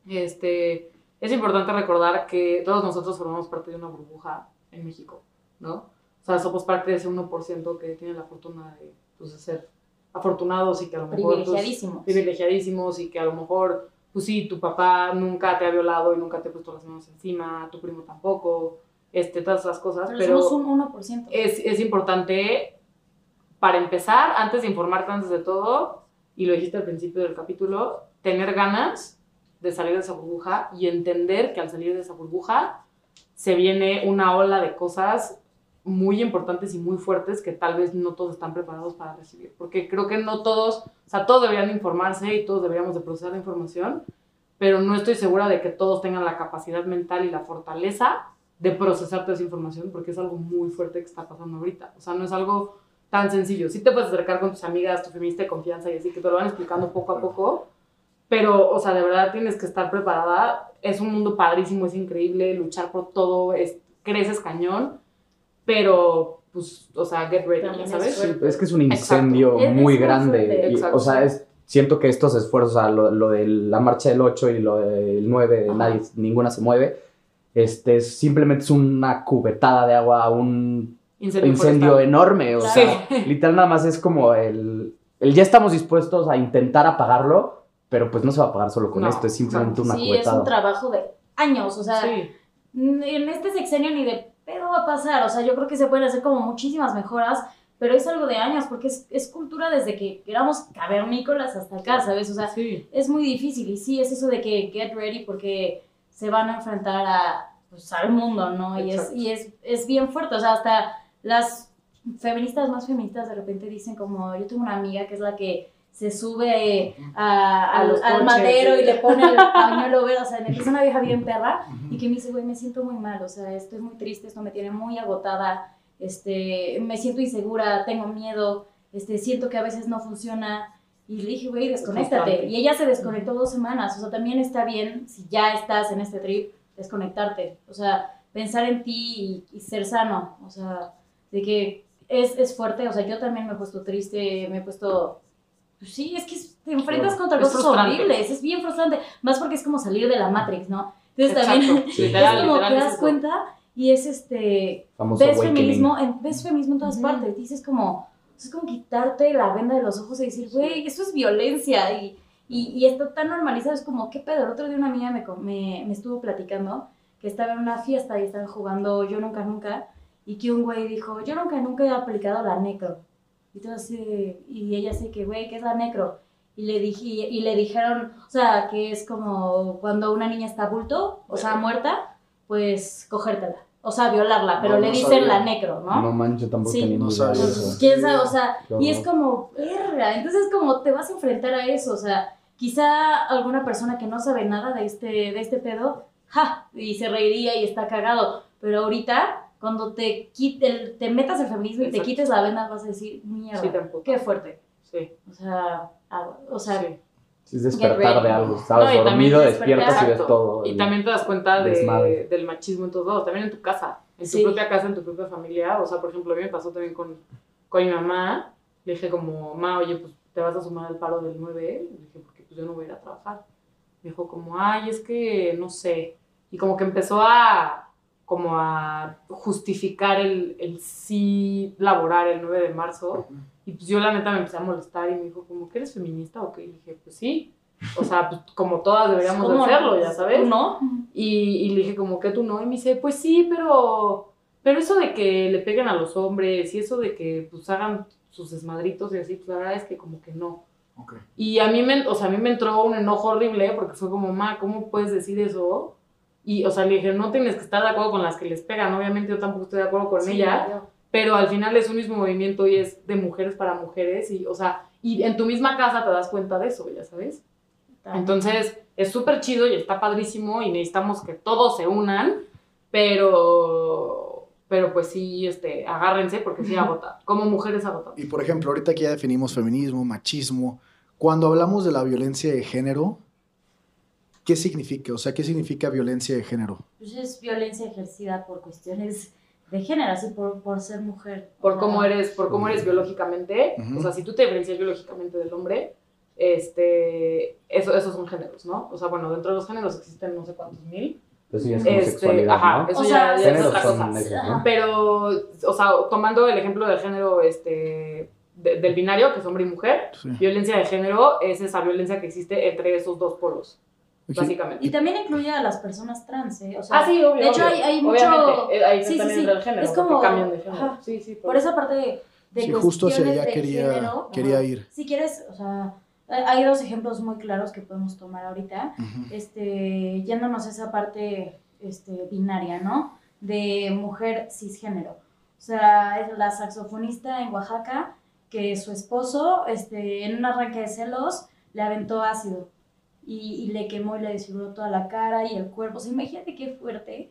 este, es importante recordar que todos nosotros formamos parte de una burbuja en México, ¿no? O sea, somos parte de ese 1% que tiene la fortuna de, pues, de ser afortunados y que a lo mejor... pues, Privilegiadísimos. privilegiadísimos y que a lo mejor, pues sí, tu papá nunca te ha violado y nunca te ha puesto las manos encima, tu primo tampoco, este, todas esas cosas, Pero, pero, somos un 1%. es, es importante, para empezar, antes de informarte antes de todo, y lo dijiste al principio del capítulo, tener ganas de salir de esa burbuja y entender que al salir de esa burbuja se viene una ola de cosas muy importantes y muy fuertes que tal vez no todos están preparados para recibir. Porque creo que no todos, o sea, todos deberían informarse y todos deberíamos de procesar la información, pero no estoy segura de que todos tengan la capacidad mental y la fortaleza de procesar toda esa información porque es algo muy fuerte que está pasando ahorita. O sea, no es algo tan sencillo. Sí te puedes acercar con tus amigas, tu feminista de confianza y así, que te lo van explicando poco a poco, pero, o sea, de verdad tienes que estar preparada. Es un mundo padrísimo, es increíble, luchar por todo, es, creces cañón, pero, pues, o sea, get ready, También es ¿sabes? Sí, es que es un incendio Exacto. Muy es grande. y, o sea, es, siento que estos esfuerzos, o sea, lo, lo de la marcha del 8 y lo del 9, de nadie, ninguna se mueve, este, es- simplemente es una cubetada de agua, a un Incendio, incendio enorme. O Claro. sea, literal nada más es como el, el ya estamos dispuestos a intentar apagarlo, pero pues no se va a apagar solo con No, esto, es simplemente una sí, es cubetada. un trabajo de años, o sea, Sí. en este sexenio ni de pedo va a pasar, o sea, yo creo que se pueden hacer como muchísimas mejoras, pero es algo de años, porque es, es cultura desde que éramos cavernícolas hasta acá, ¿sabes? O sea, Sí. es muy difícil y sí, es eso de que get ready porque se van a enfrentar a, pues, al mundo, ¿no? Y, es, y es, es bien fuerte, o sea, hasta las feministas más feministas de repente dicen como, yo tengo una amiga que es la que se sube a- A al, los al madero y le pone el (laughs) pañuelo verde, o sea, es una vieja bien perra y que me dice, güey, me siento muy mal, o sea, estoy muy triste, esto me tiene muy agotada, este, me siento insegura, tengo miedo, este, siento que a veces no funciona. Y le dije, güey, desconéctate. Y ella se desconectó dos semanas. O sea, también está bien, si ya estás en este trip, desconectarte. O sea, pensar en ti y, y ser sano. O sea, de que es, es fuerte. O sea, yo también me he puesto triste, me he puesto... Pues sí, es que te enfrentas contra cosas horribles. Es bien frustrante. Más porque es como salir de la Matrix, ¿no? Entonces Exacto. también (laughs) Literal, es como literal te das cuenta y es este Famoso ves awakening. feminismo, en, ves feminismo en todas partes. Dices como, es como quitarte la venda de los ojos y decir, güey, eso es violencia. Y, y, y está tan normalizado, es como, ¿qué pedo? El otro día una amiga me, me, me estuvo platicando que estaba en una fiesta y estaban jugando Yo Nunca Nunca. Y que un güey dijo, yo nunca nunca he aplicado la necro. Y, todo así de- y ella así que, güey, ¿qué es la necro? Y le, dije, y le dijeron, o sea, que es como cuando una niña está bulto, o sea, muerta, pues cogértela. O sea, violarla, pero No, le dicen sabía. la necro, ¿no? No manches, tampoco Sí. No sabía. eso. Quién sabe, o sea, y es como, verga, entonces como te vas a enfrentar a eso, o sea, quizá alguna persona que no sabe nada de este, de este pedo, ja, y se reiría y está cagado, pero ahorita, cuando te, quite, te metas el feminismo y te quites la venda, vas a decir, mierda, Sí, tampoco. qué fuerte, Sí. o sea, ah, o sea, sí. Es despertar de algo. Estabas No, dormido, despiertas y ves todo. Y también te das cuenta de- del machismo en todos lados, también en tu casa, en tu Sí. propia casa, en tu propia familia. O sea, por ejemplo, a mí me pasó también con, con mi mamá. Le dije como, ma, oye, pues te vas a sumar al paro del 9. Le dije, porque pues yo no voy a ir a trabajar. Me dijo como, ay, es que no sé. Y como que empezó a, como a justificar el, el sí laborar el 9 de marzo. Y pues yo la neta me empecé a molestar y me dijo como, ¿que eres feminista o qué? Y dije, pues sí. O sea, pues como todas deberíamos de ¿cómo hacerlo, ya sabes. ¿Tú no? Y, y le dije como que tú no, y me dice, pues sí, pero, pero eso de que le peguen a los hombres y eso de que pues hagan sus desmadritos y así, pues la verdad es que como que no. Ok. Y a mí me, o sea, a mí me entró un enojo horrible porque fue como, ma, ¿cómo puedes decir eso? Y, o sea, le dije, no tienes que estar de acuerdo con las que les pegan, obviamente yo tampoco estoy de acuerdo con Sí, ella, yo. pero al final es un mismo movimiento y es de mujeres para mujeres y, o sea, y en tu misma casa te das cuenta de eso, ya sabes. Entonces, es súper chido y está padrísimo y necesitamos que todos se unan, pero pero pues sí, este, agárrense porque sí (laughs) agota. Como mujeres agotan. Y por ejemplo, ahorita que ya definimos feminismo, machismo, cuando hablamos de la violencia de género, ¿qué significa? O sea, ¿qué significa violencia de género? Pues es violencia ejercida por cuestiones de género, así por, por ser mujer. Por cómo eres, por cómo eres biológicamente, o sea, si tú te diferencias biológicamente del hombre, este, eso, esos son géneros, ¿no? O sea, bueno, dentro de los géneros existen no sé cuántos mil. Pues sí, es Este, ajá, ¿no? eso O ya, sea, ya es otra cosa. Pero, o sea, tomando el ejemplo del género este, de- del binario, que es hombre y mujer, Sí. violencia de género es esa violencia que existe entre esos dos polos. Básicamente. Y también incluye a las personas trans, ¿eh? O sea, Ah, sí, obvio. de hecho, obvio. hay- hay mucho- Obviamente, eh, ahí Sí, sí, sí. el género, Es como- cambian de género. ajá. Sí, sí. Por esa parte de, de Sí, justo hacia cuestiones allá de quería, género, quería ajá. ir. Si quieres, o sea, hay- dos ejemplos muy claros que podemos tomar ahorita. Este, yéndonos a esa parte este, binaria, ¿no? De mujer cisgénero. O sea, es la saxofonista en Oaxaca que su esposo, este, en un arranque de celos, le aventó ácido y, y le quemó y le desfiguró toda la cara y el cuerpo. O sea, imagínate qué fuerte.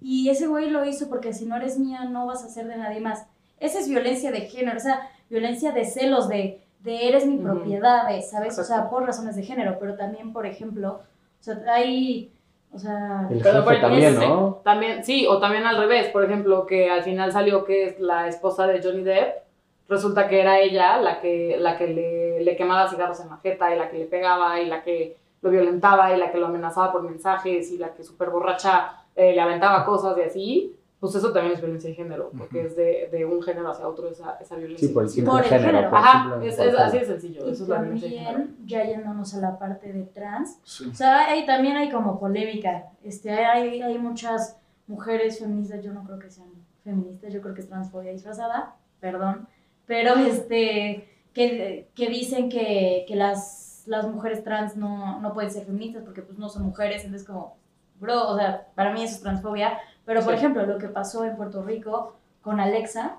Y ese güey lo hizo porque si no eres mía no vas a ser de nadie más. Esa es violencia de género, esa violencia de celos, de, de eres mi propiedad, de, ¿sabes? O sea, por razones de género, pero también, por ejemplo, o sea, hay, o sea, El Pero bueno, también, ese- ¿no? También, sí, o también al revés, por ejemplo, que al final salió que es la esposa de Johnny Depp, resulta que era ella la que, la que le, le quemaba cigarros en la jeta y la que le pegaba y la que lo violentaba y la que lo amenazaba por mensajes y la que súper borracha eh, le aventaba cosas y así, pues eso también es violencia de género, porque es de, de un género hacia otro esa, esa violencia. Sí, por el simple Por el género. género. por Ajá, es, así de sencillo, y eso es la violencia de género. también, ya yéndonos a la parte de trans, Sí. o sea, ahí también hay como polémica, este, hay, hay muchas mujeres feministas, yo no creo que sean feministas, yo creo que es transfobia disfrazada, perdón, pero este, que, que dicen que, que las, las mujeres trans no, no pueden ser feministas porque pues no son mujeres, entonces como, bro, o sea, para mí eso es transfobia, pero por Sí. ejemplo, lo que pasó en Puerto Rico con Alexa,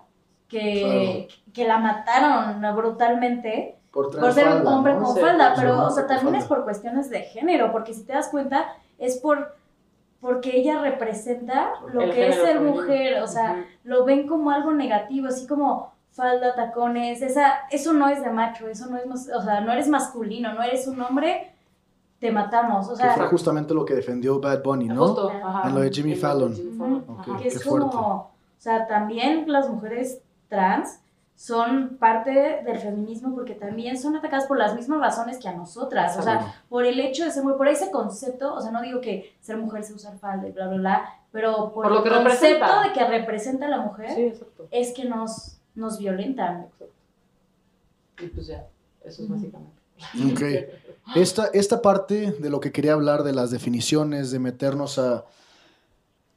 que, que la mataron brutalmente, Por, por ser un hombre ¿no? con falda, pero o sea, también es por cuestiones de género, porque si te das cuenta, es por porque ella representa lo El que es ser femenino. mujer, o sea, lo ven como algo negativo, así como falda, tacones, esa, eso no es de macho, eso no es, o sea, no eres masculino, no eres un hombre, te matamos, o Que fue sea, justamente lo que defendió Bad Bunny, ¿no? Justo, ajá. En lo de Jimmy Fallon. Jimmy. Fallon, que es qué como, o sea, también las mujeres trans son parte del feminismo porque también son atacadas por las mismas razones que a nosotras, o sea, por el hecho de ser mujer, por ese concepto, o sea, no digo que ser mujer sea usar falda y bla, bla, bla, pero por, Por lo el que concepto representa. de que representa a la mujer, Sí, es que nos, nos violentan. Exacto. Y pues ya, eso es básicamente. Ok. Esta, esta parte de lo que quería hablar de las definiciones, de meternos a,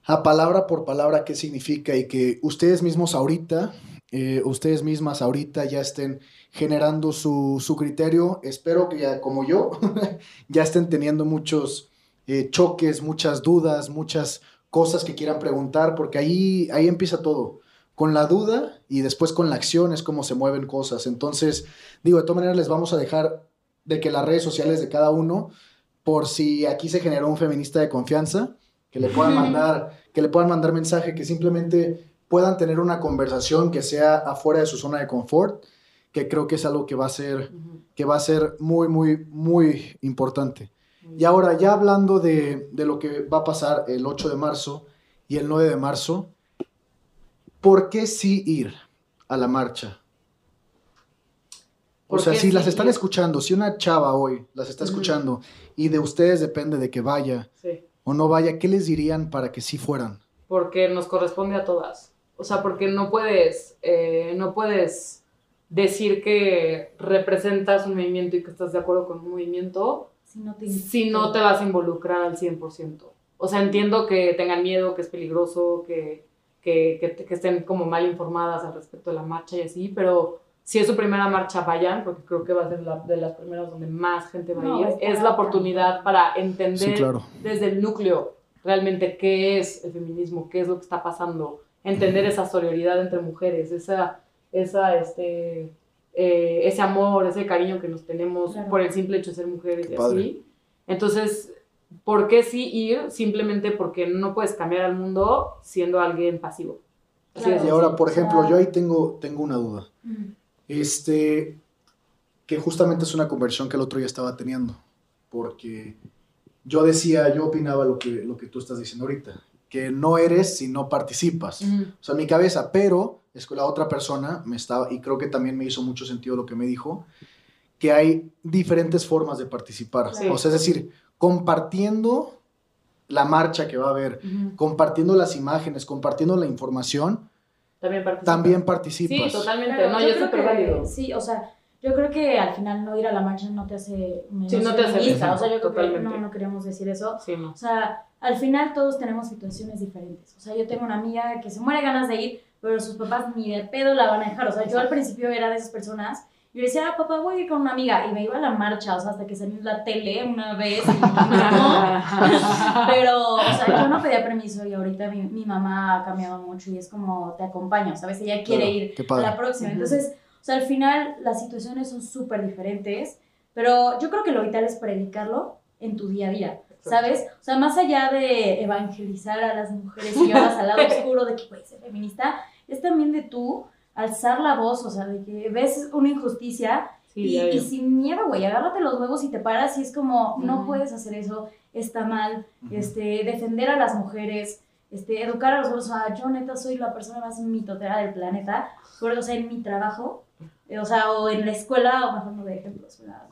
a palabra por palabra qué significa y que ustedes mismos ahorita, eh, ustedes mismas ahorita ya estén generando su, su criterio. Espero que ya, como yo, (laughs) ya estén teniendo muchos eh, choques, muchas dudas, muchas cosas que quieran preguntar, porque ahí, ahí empieza todo. Con la duda y después con la acción es como se mueven cosas. Entonces, digo, de todas maneras les vamos a dejar de que las redes sociales de cada uno, por si aquí se generó un feminista de confianza, que le puedan mandar, que le puedan mandar mensaje, que simplemente puedan tener una conversación que sea afuera de su zona de confort, que creo que es algo que va a ser, que va a ser muy, muy, muy importante. Y ahora, ya hablando de, de lo que va a pasar el 8 de marzo y el 9 de marzo, ¿por qué sí ir a la marcha? O ¿Por sea, si las están escuchando, si una chava hoy las está escuchando y de ustedes depende de que vaya Sí. o no vaya, ¿qué les dirían para que sí fueran? porque nos corresponde a todas. O sea, porque no puedes, eh, no puedes decir que representas un movimiento y que estás de acuerdo con un movimiento Si no te, si no te vas a involucrar al 100%. O sea, entiendo que tengan miedo, que es peligroso, que, que, que, que estén como mal informadas al respecto de la marcha y así, pero si es su primera marcha, vayan, porque creo que va a ser la, de las primeras donde más gente va No, a ir. Es la oportunidad para entender Sí, claro. desde el núcleo realmente qué es el feminismo, qué es lo que está pasando, entender esa sororidad entre mujeres, esa, esa, este, eh, ese amor, ese cariño que nos tenemos Claro. por el simple hecho de ser mujeres Qué y padre. así. Entonces, ¿por qué sí ir? Simplemente porque no puedes cambiar al mundo siendo alguien pasivo. Y ahora, por ejemplo, yo ahí tengo, tengo una duda. Este, que justamente es una conversión que el otro día estaba teniendo, porque yo decía, yo opinaba lo que, lo que tú estás diciendo ahorita, que no eres si no participas. Ujú. O sea, en mi cabeza, pero es que la otra persona me estaba, y creo que también me hizo mucho sentido lo que me dijo, que hay diferentes formas de participar. Sí. O sea, es decir, compartiendo la marcha que va a haber, compartiendo las imágenes, compartiendo la información, También participa. también participas. Sí, totalmente. Claro, no, yo creo válido. Sí, o sea, yo creo que al final no ir a la marcha no te hace menos Sí, no te hace feminista, menos, O sea, yo creo que no, no queremos decir eso. Sí, no. O sea, al final todos tenemos situaciones diferentes. O sea, yo tengo una amiga que se muere ganas de ir, pero sus papás ni de pedo la van a dejar. O sea, yo al principio era de esas personas. Yo decía, ah, papá, voy a ir con una amiga. Y me iba a la marcha, o sea, hasta que salió en la tele una vez. Y. (laughs) Pero, o sea, yo no pedía permiso y ahorita mi, mi mamá ha cambiado mucho y es como, te acompaño, ¿sabes? Ella quiere Claro, ir a la próxima. Entonces, o sea, al final las situaciones son súper diferentes, pero yo creo que lo vital es predicarlo en tu día a día, ¿sabes? O sea, más allá de evangelizar a las mujeres y llevarlas al lado (laughs) oscuro de que puedes ser feminista, es también de tú alzar la voz, o sea, de que ves una injusticia Sí, y, y sin miedo, güey, agárrate los huevos y te paras y es como, no puedes hacer eso, está mal, este, defender a las mujeres, este, educar a los hombres, o sea, yo neta soy la persona más mitotera del planeta, pero, o sea, en mi trabajo, eh, o sea, o en la escuela, o mejor no de ejemplos, ¿verdad?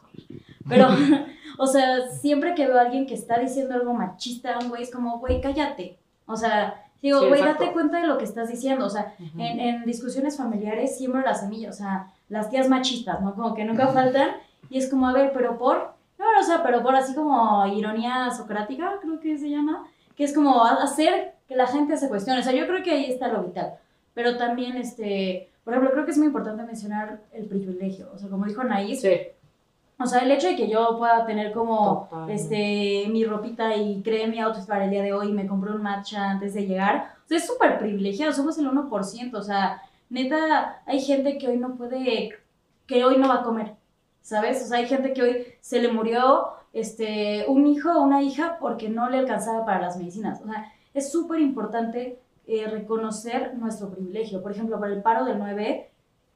pero, (laughs) o sea, siempre que veo a alguien que está diciendo algo machista, un güey, es como, güey, cállate, o sea, digo, Sí, güey, exacto. date cuenta de lo que estás diciendo, o sea, Ujú. en, en discusiones familiares siembro la semilla, o sea, las tías machistas, ¿no? Como que nunca faltan. Y es como, a ver, pero por, no, o sea, pero por así como ironía socrática, creo que se llama, que es como hacer que la gente se cuestione. O sea, yo creo que ahí está lo vital. Pero también, este, por ejemplo, creo que es muy importante mencionar el privilegio. O sea, como dijo Anaís, Sí. O sea, el hecho de que yo pueda tener como este mi ropita y creé mi outfit para el día de hoy y me compré un matcha antes de llegar, o sea, es súper privilegiado, somos el 1%, o sea, neta, hay gente que hoy no puede, que hoy no va a comer, ¿sabes? O sea, hay gente que hoy se le murió este, un hijo o una hija porque no le alcanzaba para las medicinas, o sea, es súper importante eh, reconocer nuestro privilegio. Por ejemplo, para el paro del 9,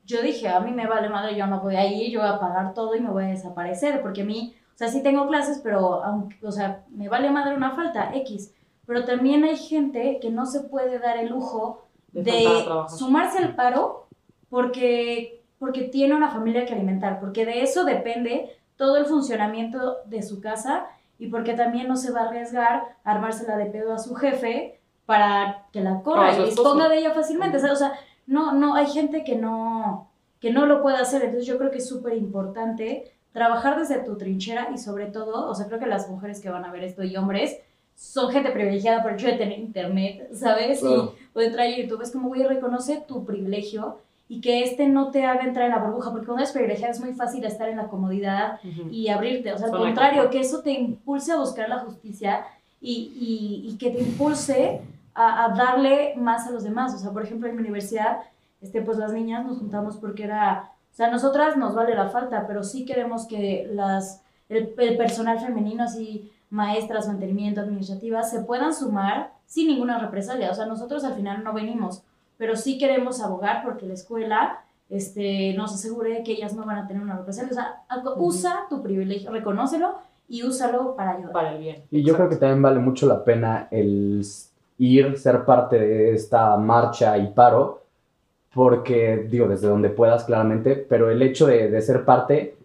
yo dije, a mí me vale madre, yo no podía ir, yo voy a pagar todo y me voy a desaparecer, porque a mí, o sea, sí tengo clases, pero, aunque, o sea, me vale madre una falta, X. Pero también hay gente que no se puede dar el lujo De a sumarse al paro porque, porque tiene una familia que alimentar, porque de eso depende todo el funcionamiento de su casa y porque también no se va a arriesgar a armársela de pedo a su jefe para que la a corra y disponga de ella fácilmente. O sea, no, no, hay gente que no, que no lo puede hacer. Entonces yo creo que es súper importante trabajar desde tu trinchera y sobre todo, o sea, creo que las mujeres que van a ver esto y hombres son gente privilegiada por el hecho de tener internet, ¿sabes? Claro. Y o entrar a YouTube, es como, güey, reconoce tu privilegio y que este no te haga entrar en la burbuja, porque cuando eres privilegiada es muy fácil estar en la comodidad y abrirte, o sea, al contrario, que eso te impulse a buscar la justicia y, y, y que te impulse a, a darle más a los demás, o sea, por ejemplo, en mi universidad, este, pues las niñas nos juntamos porque era, o sea, a nosotras nos vale la falta, pero sí queremos que las, el, el personal femenino, así, maestras, mantenimiento, administrativas, se puedan sumar sin ninguna represalia, o sea, nosotros al final no venimos, pero sí queremos abogar porque la escuela este, nos asegure que ellas no van a tener una represalia. O sea, usa tu privilegio, reconócelo y úsalo para ayudar. Para el bien. Y yo creo que también vale mucho la pena el ir, ser parte de esta marcha y paro, porque, digo, desde donde puedas claramente, pero el hecho de, de ser parte,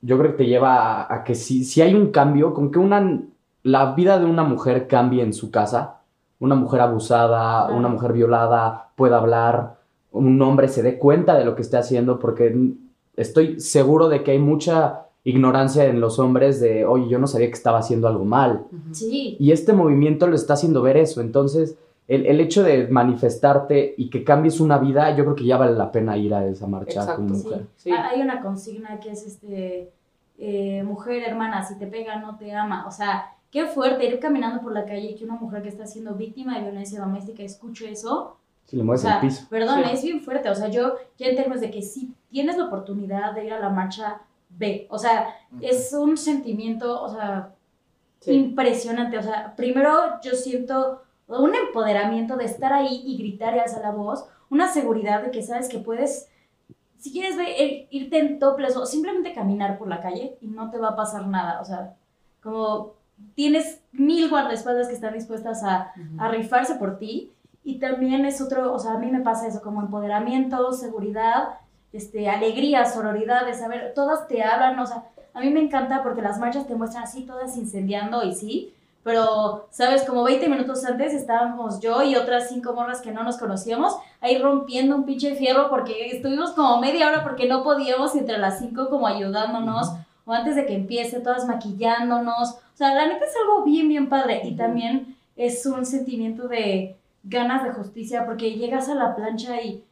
yo creo que te lleva a, a que si, si hay un cambio, con que una, la vida de una mujer cambie en su casa, una mujer abusada, una mujer violada, pueda hablar, un hombre se dé cuenta de lo que esté haciendo, porque estoy seguro de que hay mucha ignorancia en los hombres de, oye, yo no sabía que estaba haciendo algo mal. Sí, Y este movimiento lo está haciendo ver eso. Entonces, el, el hecho de manifestarte y que cambies una vida, yo creo que ya vale la pena ir a esa marcha Exacto, como sí. mujer. Sí. Ah, Hay una consigna que es este eh, mujer hermana, si te pega no te ama. O sea, qué fuerte ir caminando por la calle y que una mujer que está siendo víctima de violencia doméstica escuche eso. Si le O mueves sea, el piso. perdón, Sí. es bien fuerte. O sea, yo ya en términos de que si tienes la oportunidad de ir a la marcha, ve. O sea, es un sentimiento, o sea, Sí. impresionante. O sea, primero yo siento un empoderamiento de estar ahí y gritar y alzar la voz, una seguridad de que sabes que puedes, si quieres ve- irte en toples o simplemente caminar por la calle y no te va a pasar nada, o sea, como tienes mil guardaespaldas que están dispuestas a, a rifarse por ti y también es otro, o sea, a mí me pasa eso, como empoderamiento, seguridad, este, alegría, sororidad, de saber, todas te hablan, o sea, a mí me encanta porque las marchas te muestran así, todas incendiando y sí, pero, ¿sabes? Como 20 minutos antes estábamos yo y otras cinco morras que no nos conocíamos ahí rompiendo un pinche fierro porque estuvimos como media hora porque no podíamos entre las cinco como ayudándonos o antes de que empiece todas maquillándonos. O sea, la neta es algo bien, bien padre y también es un sentimiento de ganas de justicia porque llegas a la plancha y,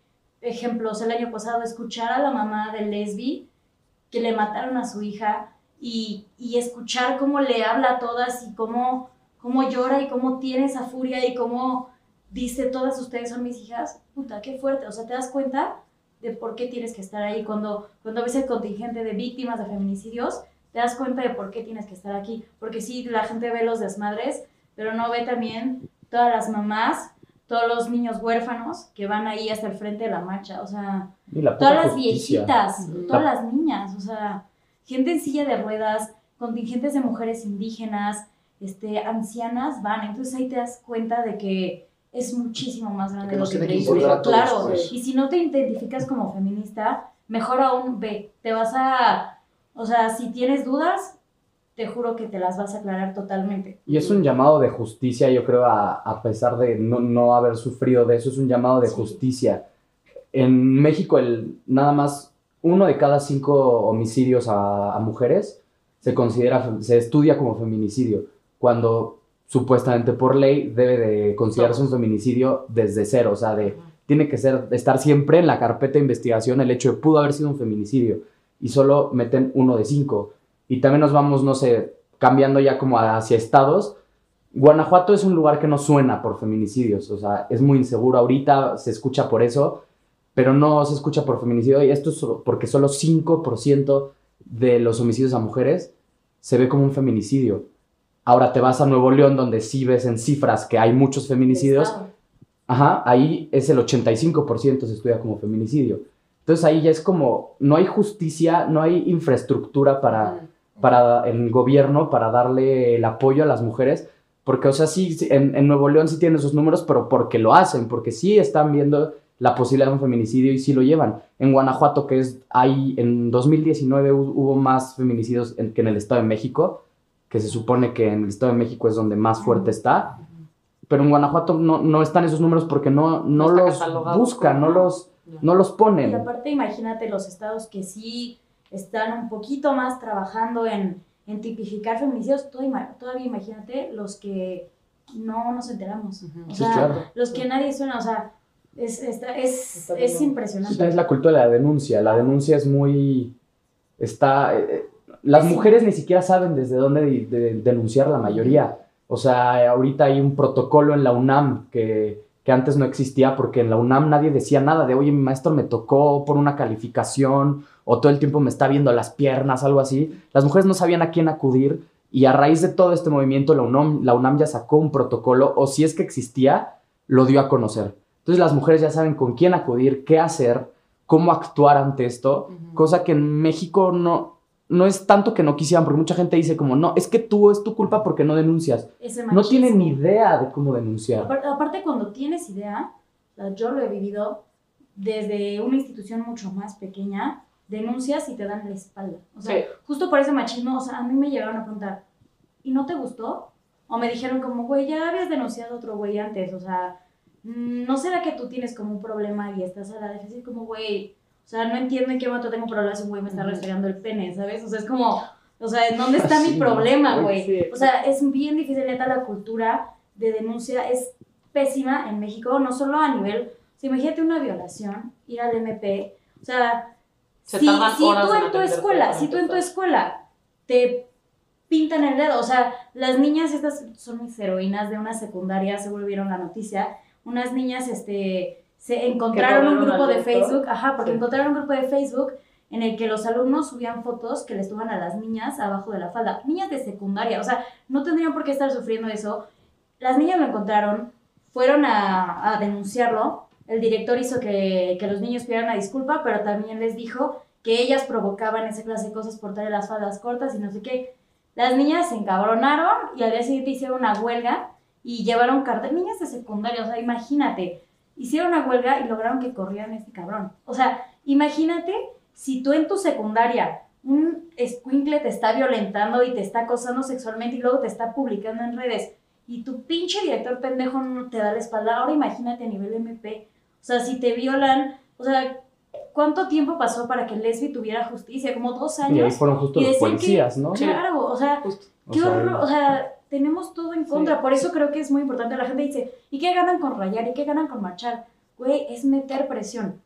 ejemplos, el año pasado escuchar a la mamá de Lesbi que le mataron a su hija y, y escuchar cómo le habla a todas y cómo, cómo llora y cómo tiene esa furia y cómo dice todas ustedes son mis hijas, puta, qué fuerte, o sea, te das cuenta de por qué tienes que estar ahí. Cuando, cuando ves el contingente de víctimas de feminicidios, te das cuenta de por qué tienes que estar aquí, porque sí, la gente ve los desmadres, pero no ve también todas las mamás, todos los niños huérfanos que van ahí hasta el frente de la marcha, o sea, la todas las justicia. viejitas, todas las niñas, o sea, gente en silla de ruedas, contingentes de mujeres indígenas, este, ancianas van, entonces ahí te das cuenta de que es muchísimo más grande Que lo que que todos, Claro, pues. y si no te identificas como feminista, mejor aún ve, te vas a, o sea, si tienes dudas, te juro que te las vas a aclarar totalmente. Y es un llamado de justicia, yo creo, a, a pesar de no, no haber sufrido de eso, es un llamado de Sí. justicia. En México, el, nada más uno de cada cinco homicidios a, a mujeres se considera, se estudia como feminicidio, cuando supuestamente por ley debe de considerarse un feminicidio desde cero, o sea, de, tiene que ser, estar siempre en la carpeta de investigación el hecho de pudo haber sido un feminicidio y solo meten uno de cinco. Y también nos vamos, no sé, cambiando ya como hacia estados. Guanajuato es un lugar que no suena por feminicidios, o sea, es muy inseguro. Ahorita se escucha por eso, pero no se escucha por feminicidio. Y esto es porque solo 5% de los homicidios a mujeres se ve como un feminicidio. Ahora te vas a Nuevo León, donde sí ves en cifras que hay muchos feminicidios. Ajá, ahí es el 85% se estudia como feminicidio. Entonces ahí ya es como, no hay justicia, no hay infraestructura para, para el gobierno, para darle el apoyo a las mujeres, porque, o sea, sí, en, en Nuevo León sí tienen sus números, pero porque lo hacen, porque sí están viendo la posibilidad de un feminicidio y sí lo llevan. En Guanajuato, que es, hay, en 2019 hu- hubo más feminicidios en- que en el Estado de México, que se supone que en el Estado de México es donde más fuerte está, pero en Guanajuato no, no están esos números porque no, no, No los buscan, no los, no los Y ponen. aparte, imagínate los estados que sí están un poquito más trabajando en, en tipificar feminicidios, todo ima- todavía imagínate los que no nos enteramos. O Sí, sea, claro. los que nadie suena, o sea, es, está- es, Está es impresionante. Es la cultura de la denuncia. La denuncia es muy. Está. eh, las Sí. mujeres ni siquiera saben desde dónde de- de- denunciar la mayoría. O sea, ahorita hay un protocolo en la UNAM que, que antes no existía porque en la UNAM nadie decía nada de, oye, mi maestro me tocó por una calificación o todo el tiempo me está viendo las piernas, algo así. Las mujeres no sabían a quién acudir y a raíz de todo este movimiento la UNAM, la UNAM ya sacó un protocolo o si es que existía, lo dio a conocer. Entonces las mujeres ya saben con quién acudir, qué hacer, cómo actuar ante esto, cosa que en México no, no es tanto que no quisieran, porque mucha gente dice como, no, es que tú es tu culpa porque no denuncias. Ese No tienen ni idea de cómo denunciar. Aparte, aparte, cuando tienes idea, yo lo he vivido desde una institución mucho más pequeña, denuncias y te dan la espalda. O sea, Sí. justo por ese machismo, o sea, a mí me llegaron a preguntar, ¿y no te gustó? O me dijeron como, güey, ya habías denunciado a otro güey antes, o sea, mm, ¿no será que tú tienes como un problema y estás a la defensiva? Como, güey, o sea, no entiendo en qué momento tengo problemas si un güey me está restregando el pene, ¿sabes? O sea, es como, o sea, ¿en dónde está mi problema, güey? Sí. O sea, es bien difícil, neta, la cultura de denuncia es pésima en México, no solo a nivel, o sea, imagínate una violación, ir al MP, o sea, Se si, si tú en tu escuela, si tú en tu escuela te pintan el dedo, o sea, las niñas estas son mis heroínas de una secundaria, seguro vieron la noticia, unas niñas, este, se encontraron un grupo de. Facebook, ajá, porque Sí. encontraron un grupo de Facebook en el que los alumnos subían fotos que les toman a las niñas abajo de la falda. Niñas de secundaria, o sea, no tendrían por qué estar sufriendo eso. Las niñas lo encontraron, fueron a, a denunciarlo. El director hizo que, que los niños pidieran una disculpa, pero también les dijo que ellas provocaban esa clase de cosas por traer las faldas cortas y no sé qué. Las niñas se encabronaron y al día siguiente hicieron una huelga y llevaron cartel. Niñas de secundaria, o sea, imagínate. Hicieron una huelga y lograron que corrieran a este cabrón. O sea, imagínate si tú en tu secundaria un escuincle te está violentando y te está acosando sexualmente y luego te está publicando en redes y tu pinche director pendejo no te da la espalda. Ahora imagínate a nivel MP. O sea, si te violan, o sea, ¿cuánto tiempo pasó para que Lesbi tuviera justicia? Como dos años. Y ahí fueron justo Y los decían que- policías, ¿no? Claro, o sea, Justo. qué O sea, horror, o sea, tenemos todo en contra. Por eso creo que es muy importante. La gente dice, ¿y qué ganan con rayar? ¿Y qué ganan con marchar? Güey, es meter presión.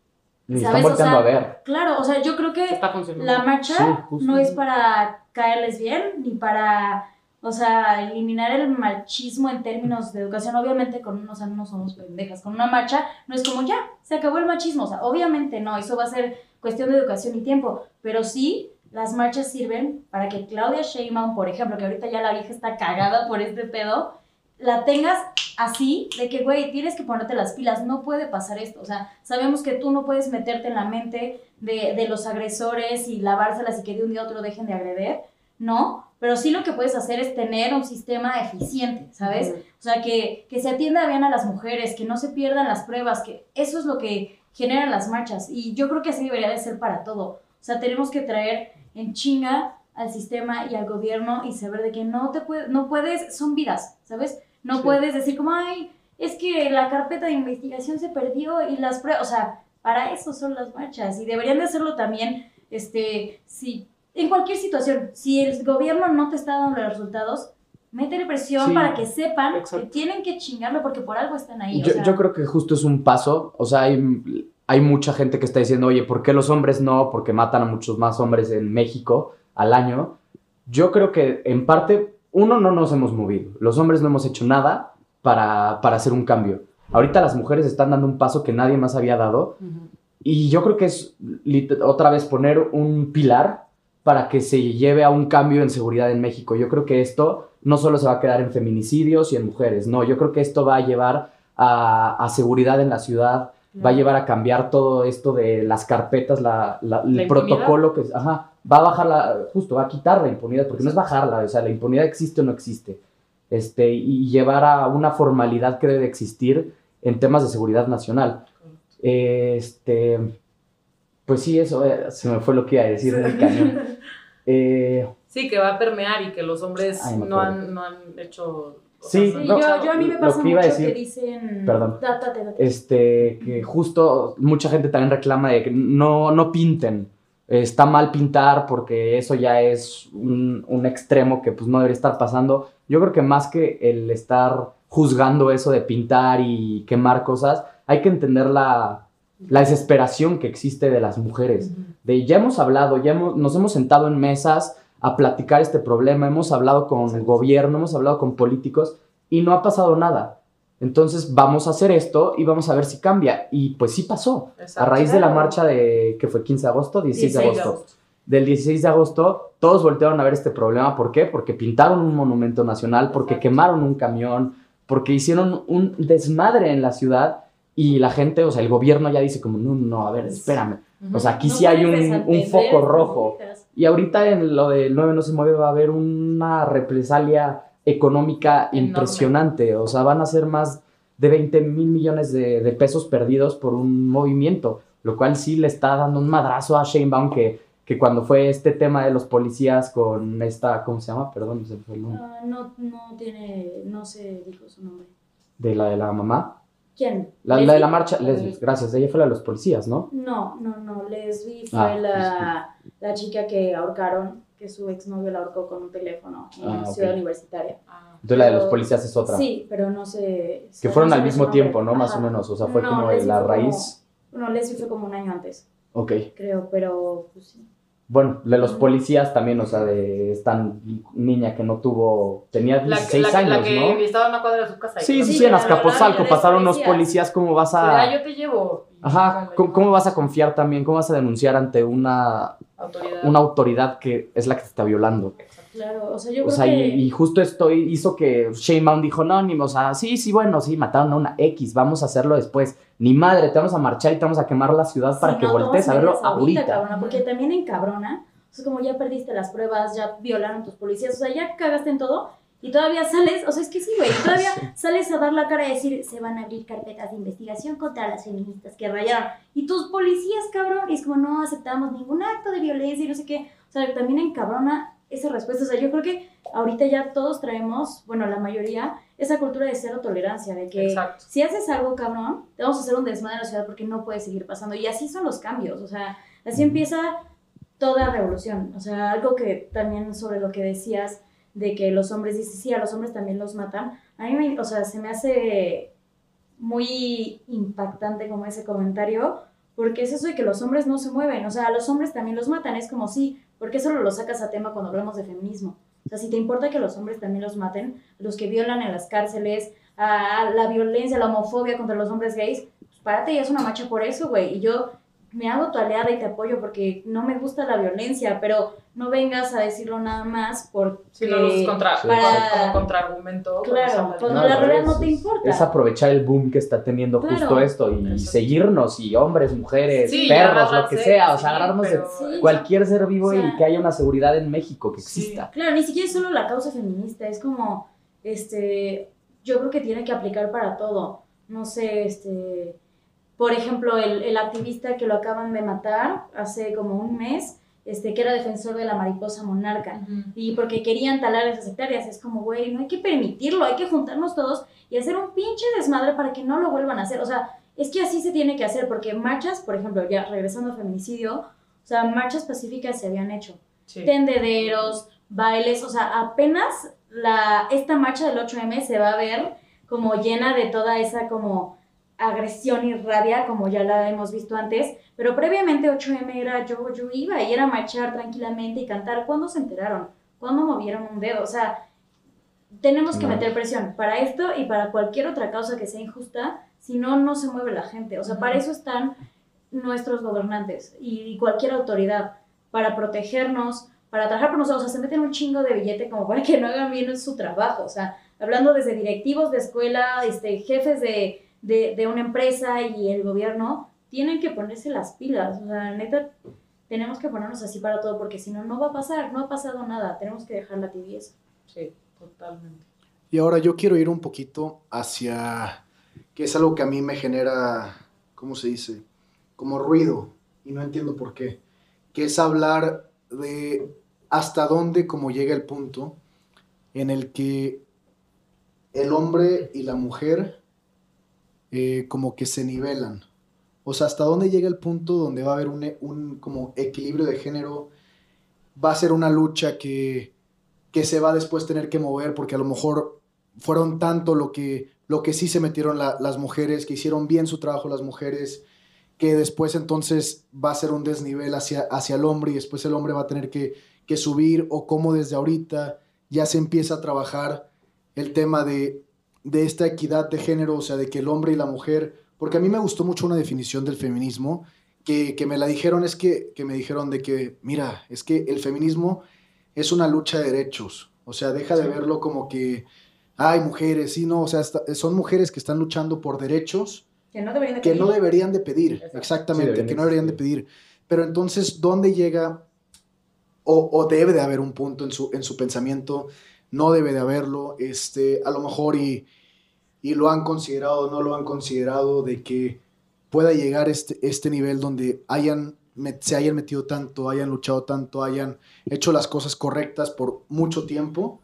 Y están ¿sabes? O volteando sea, a ver. Claro, o sea, yo creo que la marcha Sí, no es para caerles bien, ni para, o sea, eliminar el machismo en términos de educación. Obviamente, con, o sea, no somos pendejas. Con una marcha no es como ya, se acabó el machismo. O sea, obviamente no, eso va a ser cuestión de educación y tiempo. Pero sí, las marchas sirven para que Claudia Sheinbaum, por ejemplo, que ahorita ya la vieja está cagada por este pedo, la tengas así, de que, güey, tienes que ponerte las pilas, no puede pasar esto. O sea, sabemos que tú no puedes meterte en la mente de, de los agresores y lavárselas y que de un día a otro dejen de agreder, ¿no? Pero sí lo que puedes hacer es tener un sistema eficiente, ¿sabes? O sea, que, que se atienda bien a las mujeres, que no se pierdan las pruebas, que eso es lo que generan las marchas. Y yo creo que así debería de ser para todo. O sea, tenemos que traer en chinga al sistema y al gobierno y saber de que no te puede, no puedes, son vidas, ¿sabes? No Sí. puedes decir como, ay, es que la carpeta de investigación se perdió y las pruebas, o sea, para eso son las marchas y deberían de hacerlo también, este, si, en cualquier situación, si el gobierno no te está dando los resultados, métele presión Sí. para que sepan Exacto. que tienen que chingarlo porque por algo están ahí. o sea, yo creo que justo es un paso, o sea, hay, hay mucha gente que está diciendo, oye, ¿por qué los hombres no? Porque matan a muchos más hombres en México al año. Yo creo que en parte, uno, no nos hemos movido. Los hombres no hemos hecho nada para, para hacer un cambio. Ahorita las mujeres están dando un paso que nadie más había dado Ujú. y yo creo que es otra vez poner un pilar para que se lleve a un cambio en seguridad en México. Yo creo que esto no solo se va a quedar en feminicidios y en mujeres, no, yo creo que esto va a llevar a, a seguridad en la ciudad, va a llevar a cambiar todo esto de las carpetas, la, la- el La protocolo que... Ajá, va a bajar la... Justo, va a quitar la impunidad, porque no es bajarla, o sea, la impunidad existe o no existe. Este, y llevar a una formalidad que debe de existir en temas de seguridad nacional. Este, pues sí, eso eh, se me fue lo que iba a decir muy cañón. (laughs) Eh, Sí, que va a permear y que los hombres Ay, no, han, no han hecho... Sí, Sí, no yo, yo a mí me lo pasa que iba a mucho decir- que dicen... Perdón. Date, date. este, que justo mucha gente también reclama de que no, no pinten. Está mal pintar porque eso ya es un, un extremo que pues no debería estar pasando. Yo creo que más que el estar juzgando eso de pintar y quemar cosas, hay que entender la, la desesperación que existe de las mujeres. De ya hemos hablado, ya hemos- nos hemos sentado en mesas a platicar este problema, hemos hablado con el gobierno, hemos hablado con políticos y no ha pasado nada. Entonces vamos a hacer esto y vamos a ver si cambia. Y pues sí pasó. A raíz de la marcha de, que fue 15 de agosto, 16 de 16 de agosto. Del 16 de agosto, todos voltearon a ver este problema. ¿Por qué? Porque pintaron un monumento nacional, porque Exacto. quemaron un camión, porque hicieron un desmadre en la ciudad y la gente, o sea, el gobierno ya dice como, no, no, a ver, espérame. O sea, aquí No sí hay un, un foco rojo. Y ahorita en lo del 9 no se mueve va a haber una represalia económica Enorme. impresionante. O sea, van a ser más de 20 mil millones de, de pesos perdidos por un movimiento, lo cual sí le está dando un madrazo a Sheinbaum que, que cuando fue este tema de los policías con esta, ¿cómo se llama? Perdón, se fue el nombre. Ah, no, no tiene, no se dijo su nombre. De la de la mamá. ¿Quién? La, la de la marcha, Leslie, gracias. Ella fue la de los policías, ¿no? No, no, no. Leslie fue Ah, la, la chica que ahorcaron, que su exnovio la ahorcó con un teléfono en Ah. Ciudad Universitaria. Ah, Entonces la de los policías es otra. Sí, pero no sé. Que no fueron al mismo tiempo, ¿no? Más o menos. O sea, fue No, como Leslie la fue como- raíz. Bueno, Leslie fue como un año antes, Ok. creo, pero pues sí. Bueno, de los policías también, o sea, de esta niña que no tuvo, tenía La, 16 la, años, la que ¿no? estaba en una cuadra de su casa. Sí, sí, sí, en Azcapotzalco pasaron unos policías. ¿cómo vas a...? yo te llevo. Ajá, ¿cómo, cómo vas a confiar también? ¿Cómo vas a denunciar ante una, Autoridad. una autoridad que es la que te está violando? Claro, o sea, yo O creo sea, que... y, y justo esto hizo que Sheinbaum dijo, no, ni, o sea, sí, sí, bueno, sí, mataron a una X, vamos a hacerlo después. Ni madre, te vamos a marchar y te vamos a quemar la ciudad para Sí, que no, voltees a verlo ahorita. cabrona, porque también encabrona. O sea, como ya perdiste las pruebas, ya violaron tus policías, o sea, ya cagaste en todo y todavía sales, o sea, es que sí, güey, todavía (laughs) sales a dar la cara y decir, se van a abrir carpetas de investigación contra las feministas que rayaron. Y tus policías, cabrón, y es como, no aceptamos ningún acto de violencia y no sé qué. O sea, también encabrona esa respuesta. O sea, yo creo que ahorita ya todos traemos, bueno, la mayoría, esa cultura de cero tolerancia, de que Exacto. si haces algo, cabrón, te vamos a hacer un desmadre en la ciudad porque no puede seguir pasando. Y así son los cambios, o sea, así empieza toda revolución. O sea, algo que también sobre lo que decías de que los hombres, dices, sí, a los hombres también los matan. A mí, me, o sea, se me hace muy impactante como ese comentario, porque es eso de que los hombres no se mueven. O sea, a los hombres también los matan. Es como, sí, ¿por qué solo lo sacas a tema cuando hablamos de feminismo? O sea, si te importa que los hombres también los maten, los que violan en las cárceles, la violencia, la homofobia contra los hombres gays, pues párate y haz una marcha por eso, güey. Y yo me hago tu aliada y te apoyo porque no me gusta la violencia, pero no vengas a decirlo nada más porque... Si no lo usas contra, Sí. Para- como contraargumento. Claro, cuando la realidad no te importa. Es aprovechar el boom que está teniendo Claro. justo esto y seguirnos y hombres, mujeres, Sí, perros, lo que sea, o sea, agarrarnos pero- de Sí. cualquier ser vivo O sea- y que haya una seguridad en México que Sí. exista. Claro, ni siquiera es solo la causa feminista, es como, este, yo creo que tiene que aplicar para todo. No sé, este, por ejemplo, el, el activista que lo acaban de matar hace como un mes, este, que era defensor de la mariposa monarca. Y porque querían talar esas hectáreas, es como, güey, no hay que permitirlo, hay que juntarnos todos y hacer un pinche desmadre para que no lo vuelvan a hacer. O sea, es que así se tiene que hacer, porque marchas, por ejemplo, ya regresando al feminicidio, o sea, marchas pacíficas se habían hecho Sí. tendederos, bailes, o sea, apenas la, esta marcha del 8M se va a ver como llena de toda esa como agresión y rabia, como ya la hemos visto antes, pero previamente 8M era yo, yo iba y era marchar tranquilamente y cantar. ¿Cuándo se enteraron? ¿Cuándo movieron un dedo? O sea, tenemos que No. meter presión para esto y para cualquier otra causa que sea injusta, si no, no se mueve la gente. O sea, para eso están nuestros gobernantes y, y cualquier autoridad, para protegernos, para trabajar por nosotros. O sea, se meten un chingo de billete como para que no hagan bien su trabajo. O sea, hablando desde directivos de escuela, este, jefes de, de, de una empresa y el gobierno, tienen que ponerse las pilas. O sea, neta, tenemos que ponernos así para todo, porque si no, no va a pasar, no ha pasado nada. Tenemos que dejar la tibieza. Sí, totalmente. Y ahora yo quiero ir un poquito hacia, que es algo que a mí me genera, ¿cómo se dice? Como ruido, y no entiendo por qué, que es hablar de hasta dónde como llega el punto en el que el hombre y la mujer eh, como que se nivelan. O sea, hasta dónde llega el punto donde va a haber un, un como equilibrio de género, va a ser una lucha que, que se va después tener que mover porque a lo mejor fueron tanto lo que, lo que sí se metieron la- las mujeres, que hicieron bien su trabajo las mujeres, que después entonces va a ser un desnivel hacia, hacia el hombre y después el hombre va a tener que, que subir o cómo desde ahorita ya se empieza a trabajar el tema de, de esta equidad de género, o sea, de que el hombre y la mujer, porque a mí me gustó mucho una definición del feminismo, que, que me la dijeron, es que, que me dijeron de que, mira, es que el feminismo es una lucha de derechos, o sea, deja de verlo como que, ay, mujeres, sí, no, o sea, está- son mujeres que están luchando por derechos Que no deberían de que no pedir. deberían de pedir, exactamente, Sí, deberían que no deberían de pedir. Pero entonces, ¿dónde llega o, o debe de haber un punto en su, en su pensamiento? No debe de haberlo, este, a lo mejor y, y lo han considerado, no lo han considerado, de que pueda llegar este, este nivel donde hayan, met- se hayan metido tanto, hayan luchado tanto, hayan hecho las cosas correctas por mucho tiempo,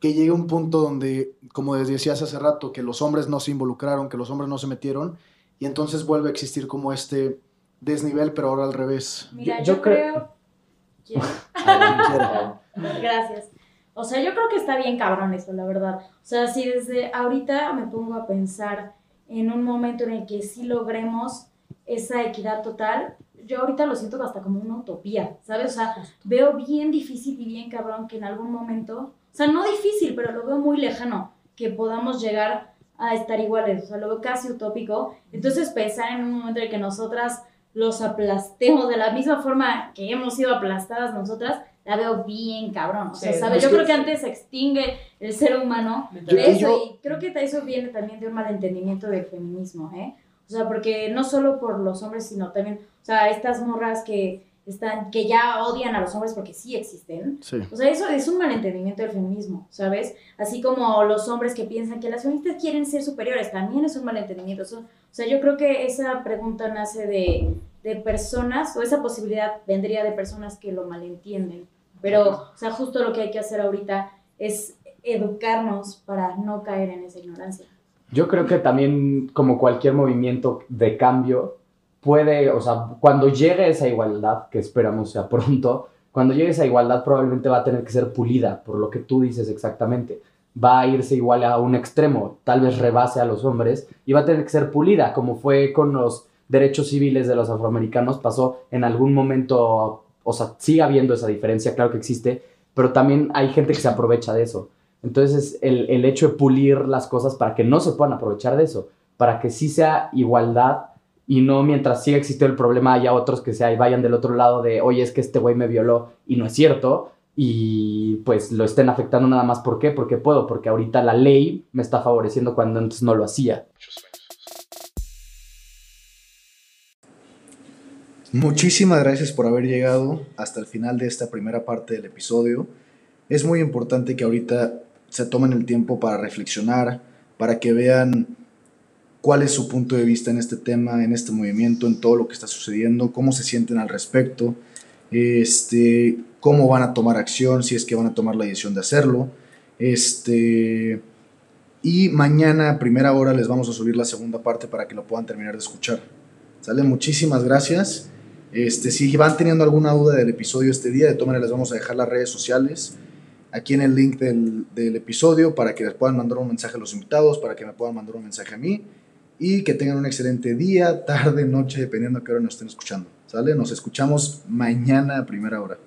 que llegue un punto donde, como les decías hace rato, que los hombres no se involucraron, que los hombres no se metieron, y entonces vuelve a existir como este desnivel, pero ahora al revés. Mira, Yo- yo, yo creo- creo... (laughs) Gracias. O sea, yo creo que está bien cabrón eso, la verdad. O sea, si desde ahorita me pongo a pensar en un momento en el que sí logremos esa equidad total, yo ahorita lo siento hasta como una utopía, ¿sabes? O sea, veo bien difícil y bien cabrón que en algún momento, o sea, no difícil, pero lo veo muy lejano, que podamos llegar a estar iguales, o sea, lo veo casi utópico. Entonces, pensar en un momento en el que nosotras los aplastemos de la misma forma que hemos sido aplastadas nosotras, la veo bien cabrón. O sea, Sí, ¿sabes? es Yo que- creo que antes se extingue el ser humano Yo- de eso, yo- y creo que eso viene también de un malentendimiento del feminismo, ¿eh? O sea, porque no solo por los hombres, sino también, o sea, estas morras que están, que ya odian a los hombres porque sí existen. Sí. O sea, eso es un malentendimiento del feminismo, ¿sabes? Así como los hombres que piensan que las feministas quieren ser superiores, también es un malentendimiento. Eso- o sea, yo creo que esa pregunta nace de, de personas, o esa posibilidad vendría de personas que lo malentienden. Pero, o sea, justo lo que hay que hacer ahorita es educarnos para no caer en esa ignorancia. Yo creo que también, como cualquier movimiento de cambio, puede, o sea, cuando llegue esa igualdad, que esperamos sea (laughs) pronto, cuando llegue esa igualdad probablemente va a tener que ser pulida, por lo que tú dices exactamente. Va a irse igual a un extremo, tal vez rebase a los hombres, y va a tener que ser pulida, como fue con los derechos civiles de los afroamericanos, pasó en algún momento, o sea, sigue habiendo esa diferencia, claro que existe, pero también hay gente que se aprovecha de eso. Entonces, el, el hecho de pulir las cosas para que no se puedan aprovechar de eso, para que sí sea igualdad y no mientras siga existiendo el problema haya otros que se vayan del otro lado de, oye, es que este güey me violó y no es cierto, y pues lo estén afectando nada más. ¿Por qué? Porque puedo, porque ahorita la ley me está favoreciendo cuando antes no lo hacía. Muchísimas gracias por haber llegado hasta el final de esta primera parte del episodio. Es muy importante que ahorita se tomen el tiempo para reflexionar, para que vean cuál es su punto de vista en este tema, en este movimiento, en todo lo que está sucediendo, cómo se sienten al respecto, este, cómo van a tomar acción, si es que van a tomar la decisión de hacerlo. Este, y mañana a primera hora les vamos a subir la segunda parte para que lo puedan terminar de escuchar. ¿Sale? Muchísimas gracias. Este, si van teniendo alguna duda del episodio este día, de todas les vamos a dejar las redes sociales aquí en el link del, del episodio para que les puedan mandar un mensaje a los invitados, para que me puedan mandar un mensaje a mí y que tengan un excelente día, (laughs) tarde, noche, dependiendo a qué hora nos estén escuchando. ¿Sale? Nos escuchamos mañana a primera hora.